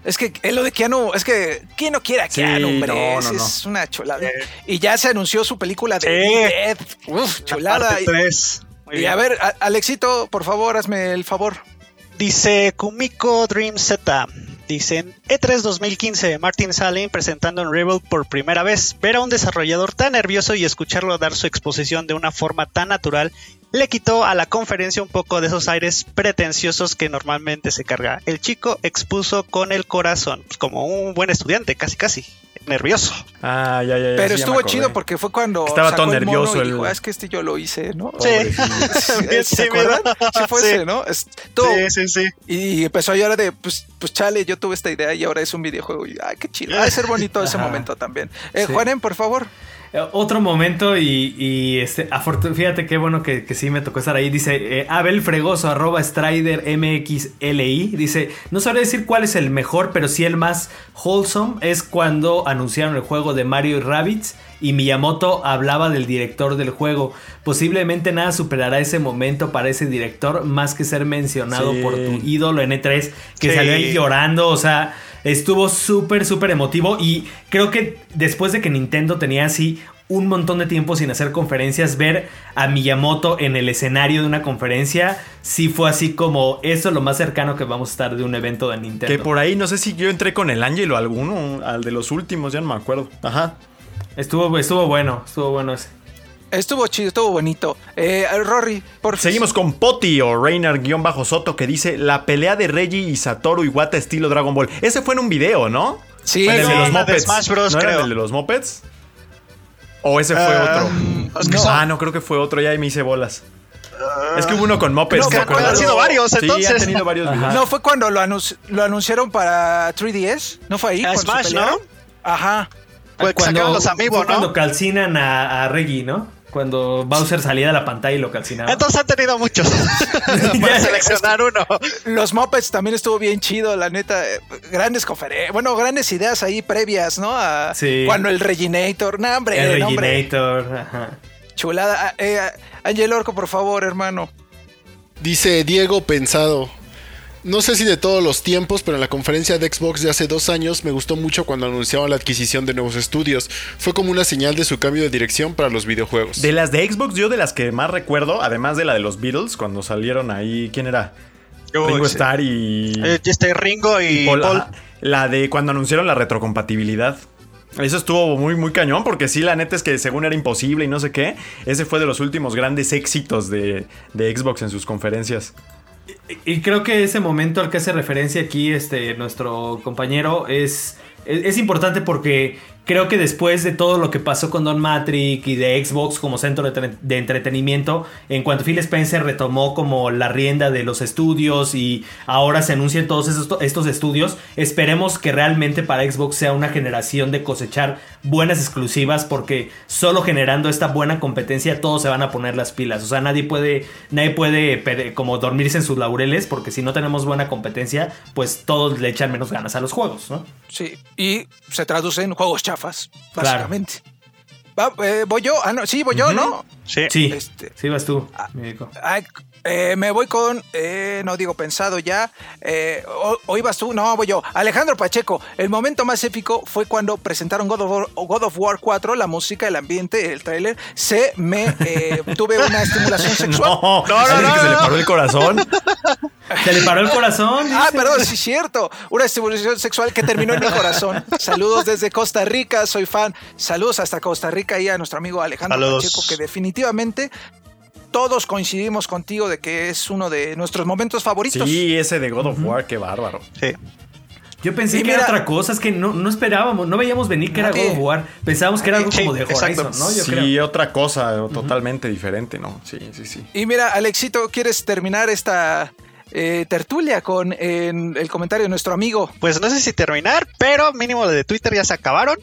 Es que es lo de Keanu, es que ¿quién no quiere a Sí, Keanu, hombre? no, Es- no, no. Es una chulada. Y ya se anunció su película de Sí. Dead. Uf, chulada. Y, tres. Muy y bien. a ver, a- Alexito, por favor, hazme el favor. Dice Kumiko Dream Z. Dicen E3 2015, Martin Salin presentando en Rebel por primera vez. Ver a un desarrollador tan nervioso y escucharlo dar su exposición de una forma tan natural le quitó a la conferencia un poco de esos aires pretenciosos que normalmente se carga. El chico expuso con el corazón, pues, como un buen estudiante, casi casi. Nervioso. Ah, ya, ya, ya. Pero sí, estuvo chido porque fue cuando Estaba sacó todo el mono nervioso y el- dijo, "Ah, es que este yo lo hice, ¿no? Sí. ¿Se tímido. acuerdan? Sí fue Sí. ese, ¿no? Es- todo- Sí, sí, sí. Y empezó a llorar de, pues, pues chale, yo tuve esta idea y ahora es un videojuego. Y, ay, qué chido. Va a ser bonito ese momento también. Eh, Sí. Juanen, por favor. Eh, Otro momento y, y, este, fíjate qué bueno que, que sí me tocó estar ahí. Dice eh, Abel Fregoso, arroba Strider MXLI. Dice, no sabré decir cuál es el mejor, pero sí el más wholesome es cuando anunciaron el juego de Mario y Rabbids y Miyamoto hablaba del director del juego. Posiblemente nada superará ese momento para ese director más que ser mencionado Sí. por tu ídolo en E3 que Sí. salió ahí llorando, o sea, estuvo súper, súper emotivo y creo que después de que Nintendo tenía así un montón de tiempo sin hacer conferencias, ver a Miyamoto en el escenario de una conferencia, sí fue así como eso es lo más cercano que vamos a estar de un evento de Nintendo. Que por ahí, no sé si yo entré con el Ángel o alguno, al de los últimos, ya no me acuerdo. Ajá. Estuvo, estuvo bueno, estuvo bueno ese. Estuvo chido, estuvo bonito. Eh, Rory, por Seguimos con Poti o Reiner-Soto que dice la pelea de Reggie y Satoru Iwata estilo Dragon Ball. Ese fue en un video, ¿no? Sí, el de Sí, los mopeds. Smash Bros, ¿No era el de los mopeds? ¿O ese fue Ah, otro? es que No. Ah, no, creo que fue otro, ya me hice bolas. es que hubo uno con mopeds, No, ¿te que acuerdas? han sido varios, Sí, entonces. han tenido varios videos. No, fue cuando lo, anunci- lo anunciaron para 3DS. ¿No fue ahí? Ah, cuando se Smash, pelearon? Ajá. Pues sacaron los amigos, fue cuando ¿no? calcinan a, a Reggie, ¿no? Cuando Bowser salía de la pantalla y lo calcinaba. Entonces han tenido muchos. Para seleccionar uno. Los Muppets también estuvo bien chido, la neta. Grandes conferencias, bueno, grandes ideas ahí previas, ¿no? A Sí. Cuando el Reginator, no, hombre, el Reginator, ajá. chulada. Ah, eh, Ángel Orco, por favor, hermano. Dice Diego Pensado. No sé si de todos los tiempos, pero en la conferencia de Xbox de hace dos años me gustó mucho cuando anunciaban la adquisición de nuevos estudios. Fue como una señal de su cambio de dirección para los videojuegos. De las de Xbox, yo de las que más recuerdo, además de la de los Beatles, cuando salieron ahí, ¿quién era? Ringo sí. Starr y... Eh, Este Ringo y Paul, Paul. ajá. La de cuando anunciaron la retrocompatibilidad. Eso estuvo muy, muy cañón, porque sí, la neta es que según era imposible y no sé qué, ese fue de los últimos grandes éxitos de, de Xbox en sus conferencias. Y creo que ese momento al que hace referencia aquí este, nuestro compañero es, es, es importante porque creo que después de todo lo que pasó con Don Matrix y de Xbox como centro de, tre- de entretenimiento, en cuanto Phil Spencer retomó como la rienda de los estudios y ahora se anuncian todos esos, estos estudios, esperemos que realmente para Xbox sea una generación de cosechar buenas exclusivas porque solo generando esta buena competencia todos se van a poner las pilas. O sea, nadie puede, nadie puede como dormirse en sus laureles porque si no tenemos buena competencia, pues todos le echan menos ganas a los juegos, ¿no? Sí, y se traduce en juegos chafas, Claro. básicamente. Va, eh, ¿Voy yo? Ah, no, sí, voy yo, ¿no? Sí. Sí, Este- sí vas tú. Ay, eh, me voy con, eh, no digo pensado ya, eh, o, o ibas tú, no, voy yo. Alejandro Pacheco, el momento más épico fue cuando presentaron God of War, God of War 4, la música, el ambiente, el tráiler, se me, eh, tuve una estimulación sexual. No, No, no, ¿alguien no, que se le paró el corazón. Se le paró el corazón. Ah, dice. perdón, sí, cierto. Una estimulación sexual que terminó en mi corazón. Saludos desde Costa Rica, soy fan. Saludos hasta Costa Rica y a nuestro amigo Alejandro Saludos. Pacheco, que definitivamente todos coincidimos contigo de que es uno de nuestros momentos favoritos. Sí, ese de God of War, qué bárbaro. Sí. Yo pensé Y que mira- era otra cosa, es que no, no esperábamos, no veíamos venir que era. God of War. Pensábamos que era algo Sí, como de exacto. Horizon, ¿no? Yo sí, creo. otra cosa totalmente diferente, ¿no? Sí, sí, sí. Y mira, Alexito, ¿quieres terminar esta eh, tertulia con en el comentario de nuestro amigo? Pues no sé si terminar, pero mínimo de Twitter ya se acabaron.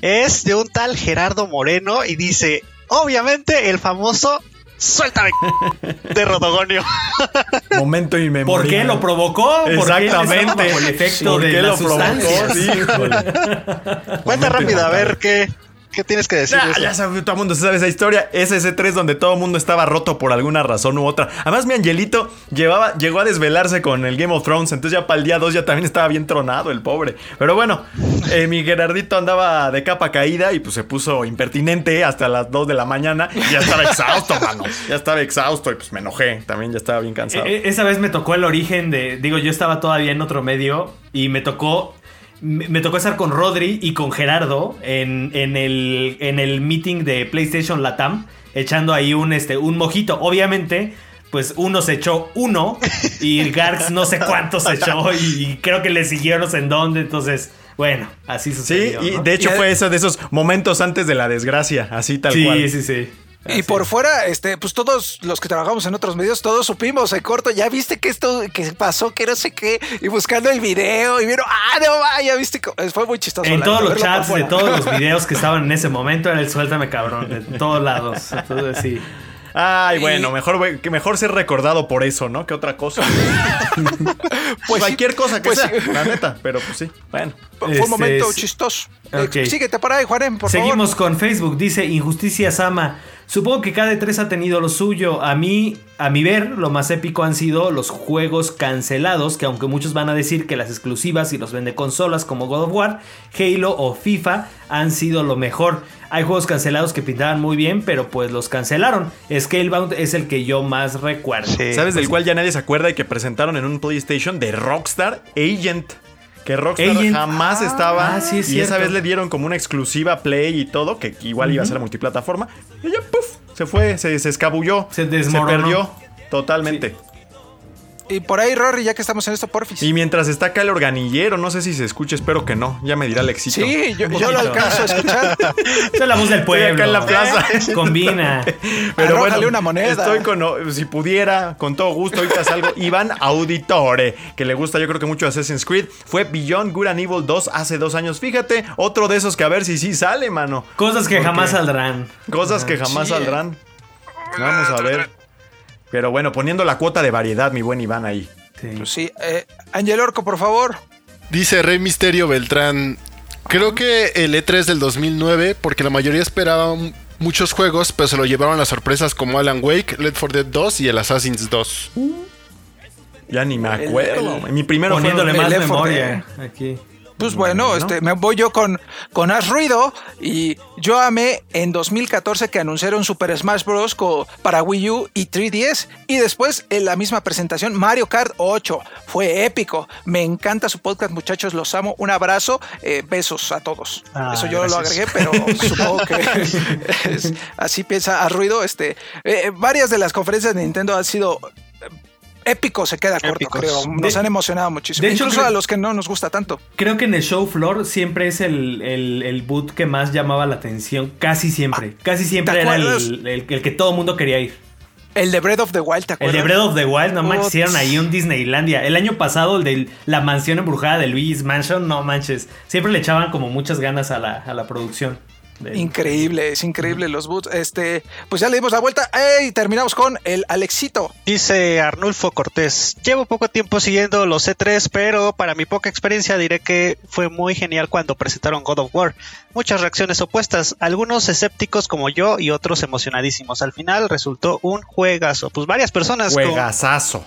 Es de un tal Gerardo Moreno y dice, obviamente el famoso Suéltame de Rotogonio. Momento inmemorial. ¿Por qué lo provocó? ¿Por qué Exactamente. estaba bajo el efecto ¿Por de qué la lo provocó? sustancia? Sí, híjole. Cuenta rápido, a ver qué, qué tienes que decir. de Ah, eso? ya sabe, todo el mundo sabe esa historia. Es ese 3 donde todo el mundo estaba roto por alguna razón u otra. Además, mi angelito llevaba, llegó a desvelarse con el Game of Thrones. Entonces, ya para el día 2 ya también estaba bien tronado el pobre. Pero bueno, eh, mi Gerardito andaba de capa caída y pues se puso impertinente hasta las 2 de la mañana. Y ya estaba exhausto, mano. Ya estaba exhausto y pues me enojé. También ya estaba bien cansado. E- e- Esa vez me tocó el origen de. Digo, yo estaba todavía en otro medio y me tocó. Me me tocó estar con Rodri y con Gerardo en, en el, en el meeting de PlayStation Latam, echando ahí un, este, un mojito. Obviamente, pues uno se echó uno y Garx no sé cuántos se echó y, y creo que le no sé en dónde. Entonces, bueno, así Sí, sucedió. y ¿no? de hecho Y- fue eso de esos momentos antes de la desgracia, así tal sí, cual. sí, sí. Y por fuera, este, pues todos los que trabajamos en otros medios, todos supimos en corto, ya viste que esto que pasó, que no sé qué, y buscando el video, y vieron, ah, no, va, ya viste, que- fue muy chistoso. En la todos los chats de todos los videos que estaban en ese momento era el suéltame cabrón, de todos lados. Entonces sí. Ay, bueno, mejor, que mejor ser recordado por eso, ¿no? Que otra cosa. Pues Cualquier cosa que pues sea, sí. la neta. Pero pues sí, bueno. Fue Este, un momento sí. chistoso. Eh, síguete por ahí, Juanem, por Seguimos favor. con Facebook, dice Injusticia Sama. Supongo que cada tres ha tenido lo suyo. A mí, a mi ver, lo más épico han sido los juegos cancelados, que aunque muchos van a decir que las exclusivas y los vende consolas como God of War, Halo o FIFA han sido lo mejor. Hay juegos cancelados que pintaban muy bien, pero pues los cancelaron. Scalebound es el que yo más recuerdo. Sí. ¿Sabes del cual ya nadie se acuerda y que presentaron en un PlayStation de Rockstar Agent? Que Rockstar Agent. jamás estaba. ah, sí, es y esa vez le dieron como una exclusiva Play y todo, que igual iba a ser multiplataforma. Y ya, puff, se fue, se, se escabulló. Se desmoronó. perdió totalmente. Y por ahí, Rory, ya que estamos en esto, porfis. Y mientras está acá el organillero, no sé si se escucha, espero que no. Ya me dirá el éxito. sí, yo, lo alcanzo a escuchar. Esa es la voz del Estoy pueblo. acá en la plaza. Combina. Pero Arrójale bueno, una moneda. estoy con, si pudiera, con todo gusto, ahorita salgo. Iván Auditore, que le gusta yo creo que mucho Assassin's Creed, fue Beyond Good and Evil 2 hace dos años. Fíjate, otro de esos que a ver si sí sale, mano. Cosas que Porque- jamás saldrán. Cosas que jamás Sí. saldrán. Vamos a ver. Pero bueno, poniendo la cuota de variedad, mi buen Iván ahí. Sí. Pues sí, eh, Ángel Orco, por favor. Dice Rey Misterio Beltrán. Creo que el E3 del 2009, porque la mayoría esperaba muchos juegos, pero se lo llevaron las sorpresas como Alan Wake, Left 4 Dead 2 y el Assassin's 2. Ya ni me acuerdo. mi primero Poniéndole más el Left 4 memoria aquí. Pues bueno, este, me voy yo con, con Ash Ruido y yo amé en 2014 que anunciaron Super Smash Bros. para Wii U y 3DS y después en la misma presentación Mario Kart 8. Fue épico. Me encanta su podcast, muchachos, los amo. Un abrazo, eh, besos a todos. Ah, Eso yo lo agregué, pero supongo que es- así piensa Ash Ruido. Este, eh, varias de las conferencias de Nintendo han sido... Épico se queda corto, Épicos. creo. Nos De- han emocionado muchísimo. de hecho, Incluso creo- a los que no nos gusta tanto. Creo que en el show floor siempre es el, el, el boot que más llamaba la atención. Casi siempre. Casi siempre ¿te era el, el- el que todo el mundo quería ir. El de Breath of the Wild, ¿te El acuerdas? de Breath of the Wild, no manches, hicieron ahí un Disneylandia. El año pasado, el de la mansión embrujada de Luigi's Mansion, no manches. Siempre le echaban como muchas ganas a la, a la producción. Del- Increíble, es increíble los boots. Este, pues ya le dimos la vuelta. ¡Ey! Terminamos con el Alexito. Dice Arnulfo Cortés, llevo poco tiempo siguiendo los C3, pero para mi poca experiencia diré que fue muy genial cuando presentaron God of War. Muchas reacciones opuestas, algunos escépticos como yo y otros emocionadísimos. Al final resultó un juegazo. Pues varias personas con-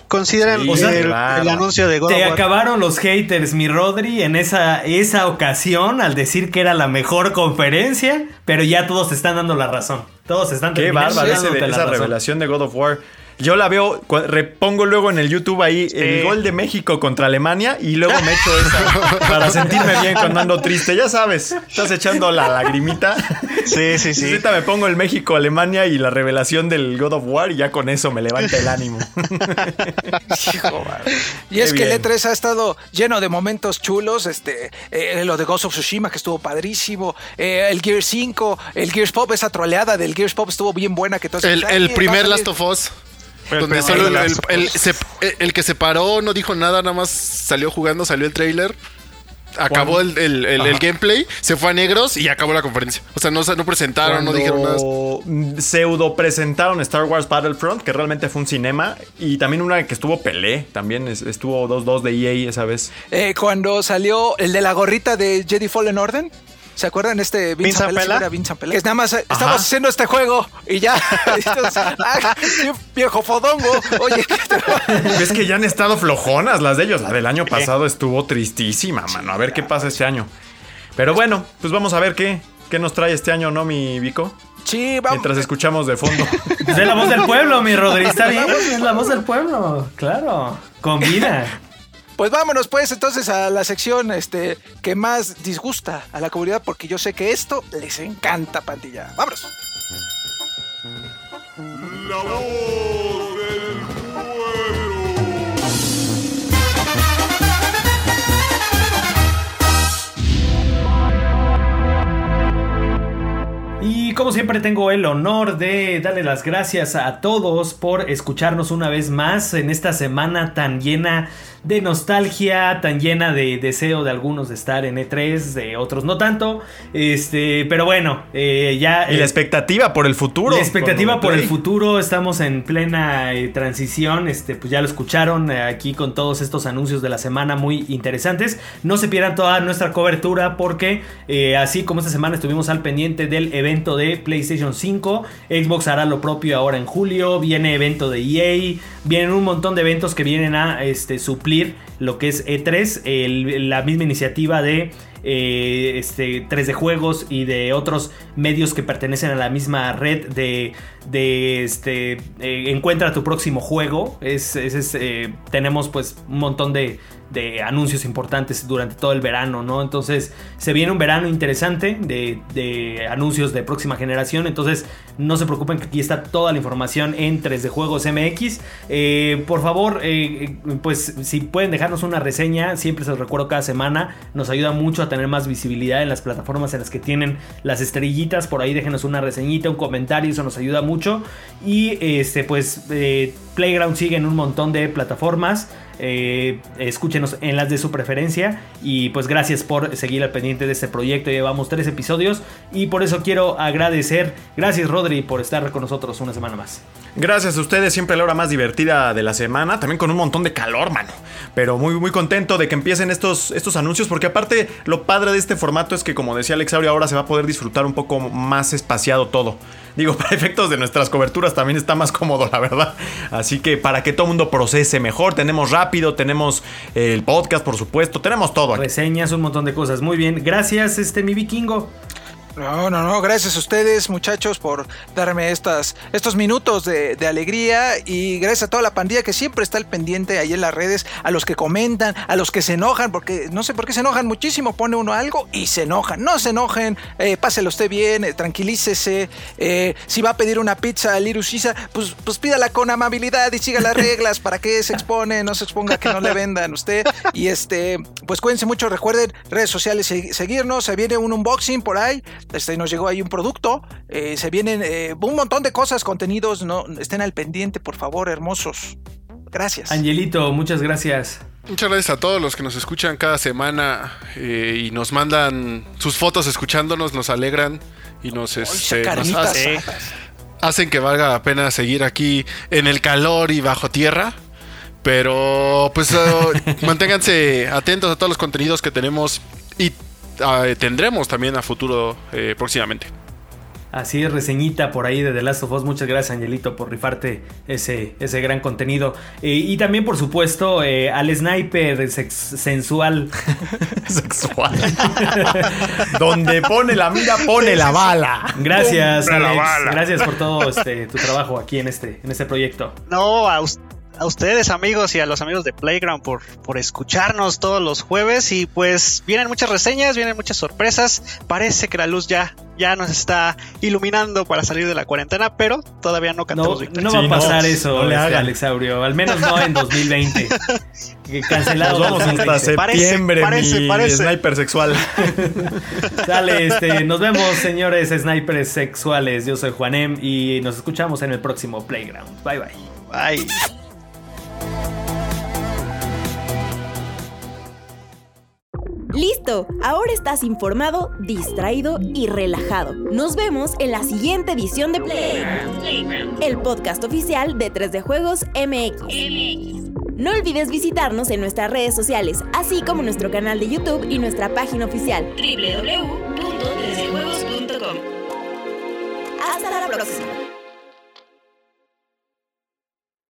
consideran Sí, el, claro. el anuncio de God Te of War. acabaron los haters, mi Rodri, en esa, esa ocasión al decir que era la mejor conferencia, pero ya todos te están dando la razón. Todos están Qué bárbaro esa razón. revelación de God of War. Yo la veo, repongo luego en el YouTube ahí el gol de México contra Alemania y luego me echo esa para sentirme bien cuando ando triste. Ya sabes, estás echando la lagrimita. Sí, sí, Y sí. ahorita me pongo el México-Alemania y la revelación del God of War y ya con eso me levanta el ánimo. Hijo, y es Qué que el bien. E3 ha estado lleno de momentos chulos, este, eh, lo de Ghost of Tsushima que estuvo padrísimo, eh, el Gear 5, el Gears Pop, esa troleada del Gears Pop estuvo bien buena que todos El, "Ay, el va a primer salir". Last of Us. El Donde solo el, Last el- of el- se- el que se paró no dijo nada, nada más salió jugando, salió el trailer. Acabó el, el- el- el Ajá. gameplay, se fue a negros y acabó la conferencia. O sea, no, no presentaron, no dijeron nada. Pseudo presentaron Star Wars Battlefront, que realmente fue un cinema. Y también una que estuvo Pelé, también es- estuvo 2-2 de EA esa vez. Eh, cuando salió el de la gorrita de Jedi Fallen Order. ¿Se acuerdan este Vincent ¿Vincent Pela? Era Vincent Pela. Que nada más estamos haciendo este juego y ya. Entonces, ah, viejo fodongo. Oye, ¿qué te- Es que ya han estado flojonas las de ellos. La del año pasado estuvo tristísima, mano. A ver qué pasa este año. Pero bueno, pues vamos a ver qué, qué nos trae este año, ¿no, mi Vico? sí, vamos. Mientras escuchamos de fondo. Es la voz del pueblo, mi Rodri. Está bien, es la voz del pueblo. Claro. Combina. Pues vámonos pues entonces a la sección este, que más disgusta a la comunidad porque yo sé que esto les encanta, pandilla. Vámonos. La voz del pueblo. Y como siempre tengo el honor de darle las gracias a todos por escucharnos una vez más en esta semana tan llena de nostalgia, tan llena de deseo de algunos de estar en E3, de otros no tanto. Este, pero bueno, eh, ya... Y la eh, expectativa por el futuro. la expectativa por el futuro, estamos en plena eh, transición, este, pues ya lo escucharon aquí con todos estos anuncios de la semana muy interesantes. No se pierdan toda nuestra cobertura porque así como esta semana estuvimos al pendiente del evento de PlayStation 5, Xbox hará lo propio ahora en julio, viene evento de EA, vienen un montón de eventos que vienen a este, suplir lo que es E3, el- la misma iniciativa de eh, este, 3D Juegos y de otros medios que pertenecen a la misma red de, este, eh, encuentra tu próximo juego. Es, eh, tenemos pues un montón de, anuncios importantes durante todo el verano, ¿no? Entonces se viene un verano interesante de anuncios de próxima generación. Entonces no se preocupen que aquí está toda la información en 3D Juegos MX. Eh, por favor, eh, pues si pueden dejarnos una reseña, siempre se los recuerdo cada semana, nos ayuda mucho a tener más visibilidad en las plataformas en las que tienen las estrellitas. Por ahí déjenos una reseñita, un comentario, eso nos ayuda mucho. Y este, pues eh, Playground sigue en un montón de plataformas. Eh, escúchenos en las de su preferencia y pues gracias por seguir al pendiente de este proyecto. Llevamos tres episodios y por eso quiero agradecer. Gracias Rodri por estar con nosotros una semana más. Gracias a ustedes, siempre la hora más divertida de la semana, también con un montón de calor, mano. Pero muy, muy contento de que empiecen estos, estos anuncios, porque aparte lo padre de este formato es que, como decía Alexaurio, ahora se va a poder disfrutar un poco más espaciado todo. Digo, para efectos de nuestras coberturas también está más cómodo, la verdad. Así que para que todo el mundo procese mejor, tenemos rápido, tenemos el podcast, por supuesto, tenemos todo aquí. Reseñas, un montón de cosas. Muy bien, gracias este mi vikingo. No, no, no, gracias a ustedes muchachos por darme estas, estos minutos de, de alegría y gracias a toda la pandilla que siempre está al pendiente ahí en las redes, a los que comentan, a los que se enojan, porque no sé por qué se enojan muchísimo, pone uno algo y se enojan, no se enojen, eh, páselo usted bien, eh, tranquilícese, eh, si va a pedir una pizza a Liru Sisa, pues, pues pídala con amabilidad y siga las reglas, para que se expone, no se exponga que no le vendan usted. Y este, pues cuídense mucho, recuerden redes sociales, segui- seguirnos, se viene un unboxing por ahí, este, nos llegó ahí un producto. eh, se vienen eh, un montón de cosas, contenidos. No, estén al pendiente, por favor, hermosos. Gracias. Angelito, muchas gracias. Muchas gracias a todos los que nos escuchan cada semana eh, y nos mandan sus fotos escuchándonos, nos alegran y nos, este, nos hace- hacen que valga la pena seguir aquí en el calor y bajo tierra. Pero pues manténganse atentos a todos los contenidos que tenemos y ah, tendremos también a futuro eh, próximamente. Así es, reseñita por ahí de The Last of Us. Muchas gracias, Angelito, por rifarte ese, ese gran contenido. Eh, y también, por supuesto, eh, al sniper sex- sensual. Sexual. Donde pone la mira, pone la bala. Gracias, Alex. bala. Gracias por todo este, tu trabajo aquí en este, en este proyecto. No, a, us- a ustedes amigos y a los amigos de Playground por, por escucharnos todos los jueves y pues vienen muchas reseñas, vienen muchas sorpresas. Parece que la luz ya, ya nos está iluminando para salir de la cuarentena, pero todavía no No, cantamos victoria. no Sí, va a pasar no, eso, no le hagan. Alexaurio. Al menos no en 2020. Que Cancelado. Nos vamos hasta 2020. Parece, septiembre, parece, mi parece. sniper sexual. Dale, este, nos vemos, señores snipers sexuales. Yo soy Juanem y nos escuchamos en el próximo Playground. Bye bye. Ay. Listo, ahora estás informado, distraído y relajado. Nos vemos en la siguiente edición de Playground, el podcast oficial de 3D Juegos MX. No olvides visitarnos en nuestras redes sociales, así como nuestro canal de YouTube y nuestra página oficial www.3juegos.com Hasta la próxima.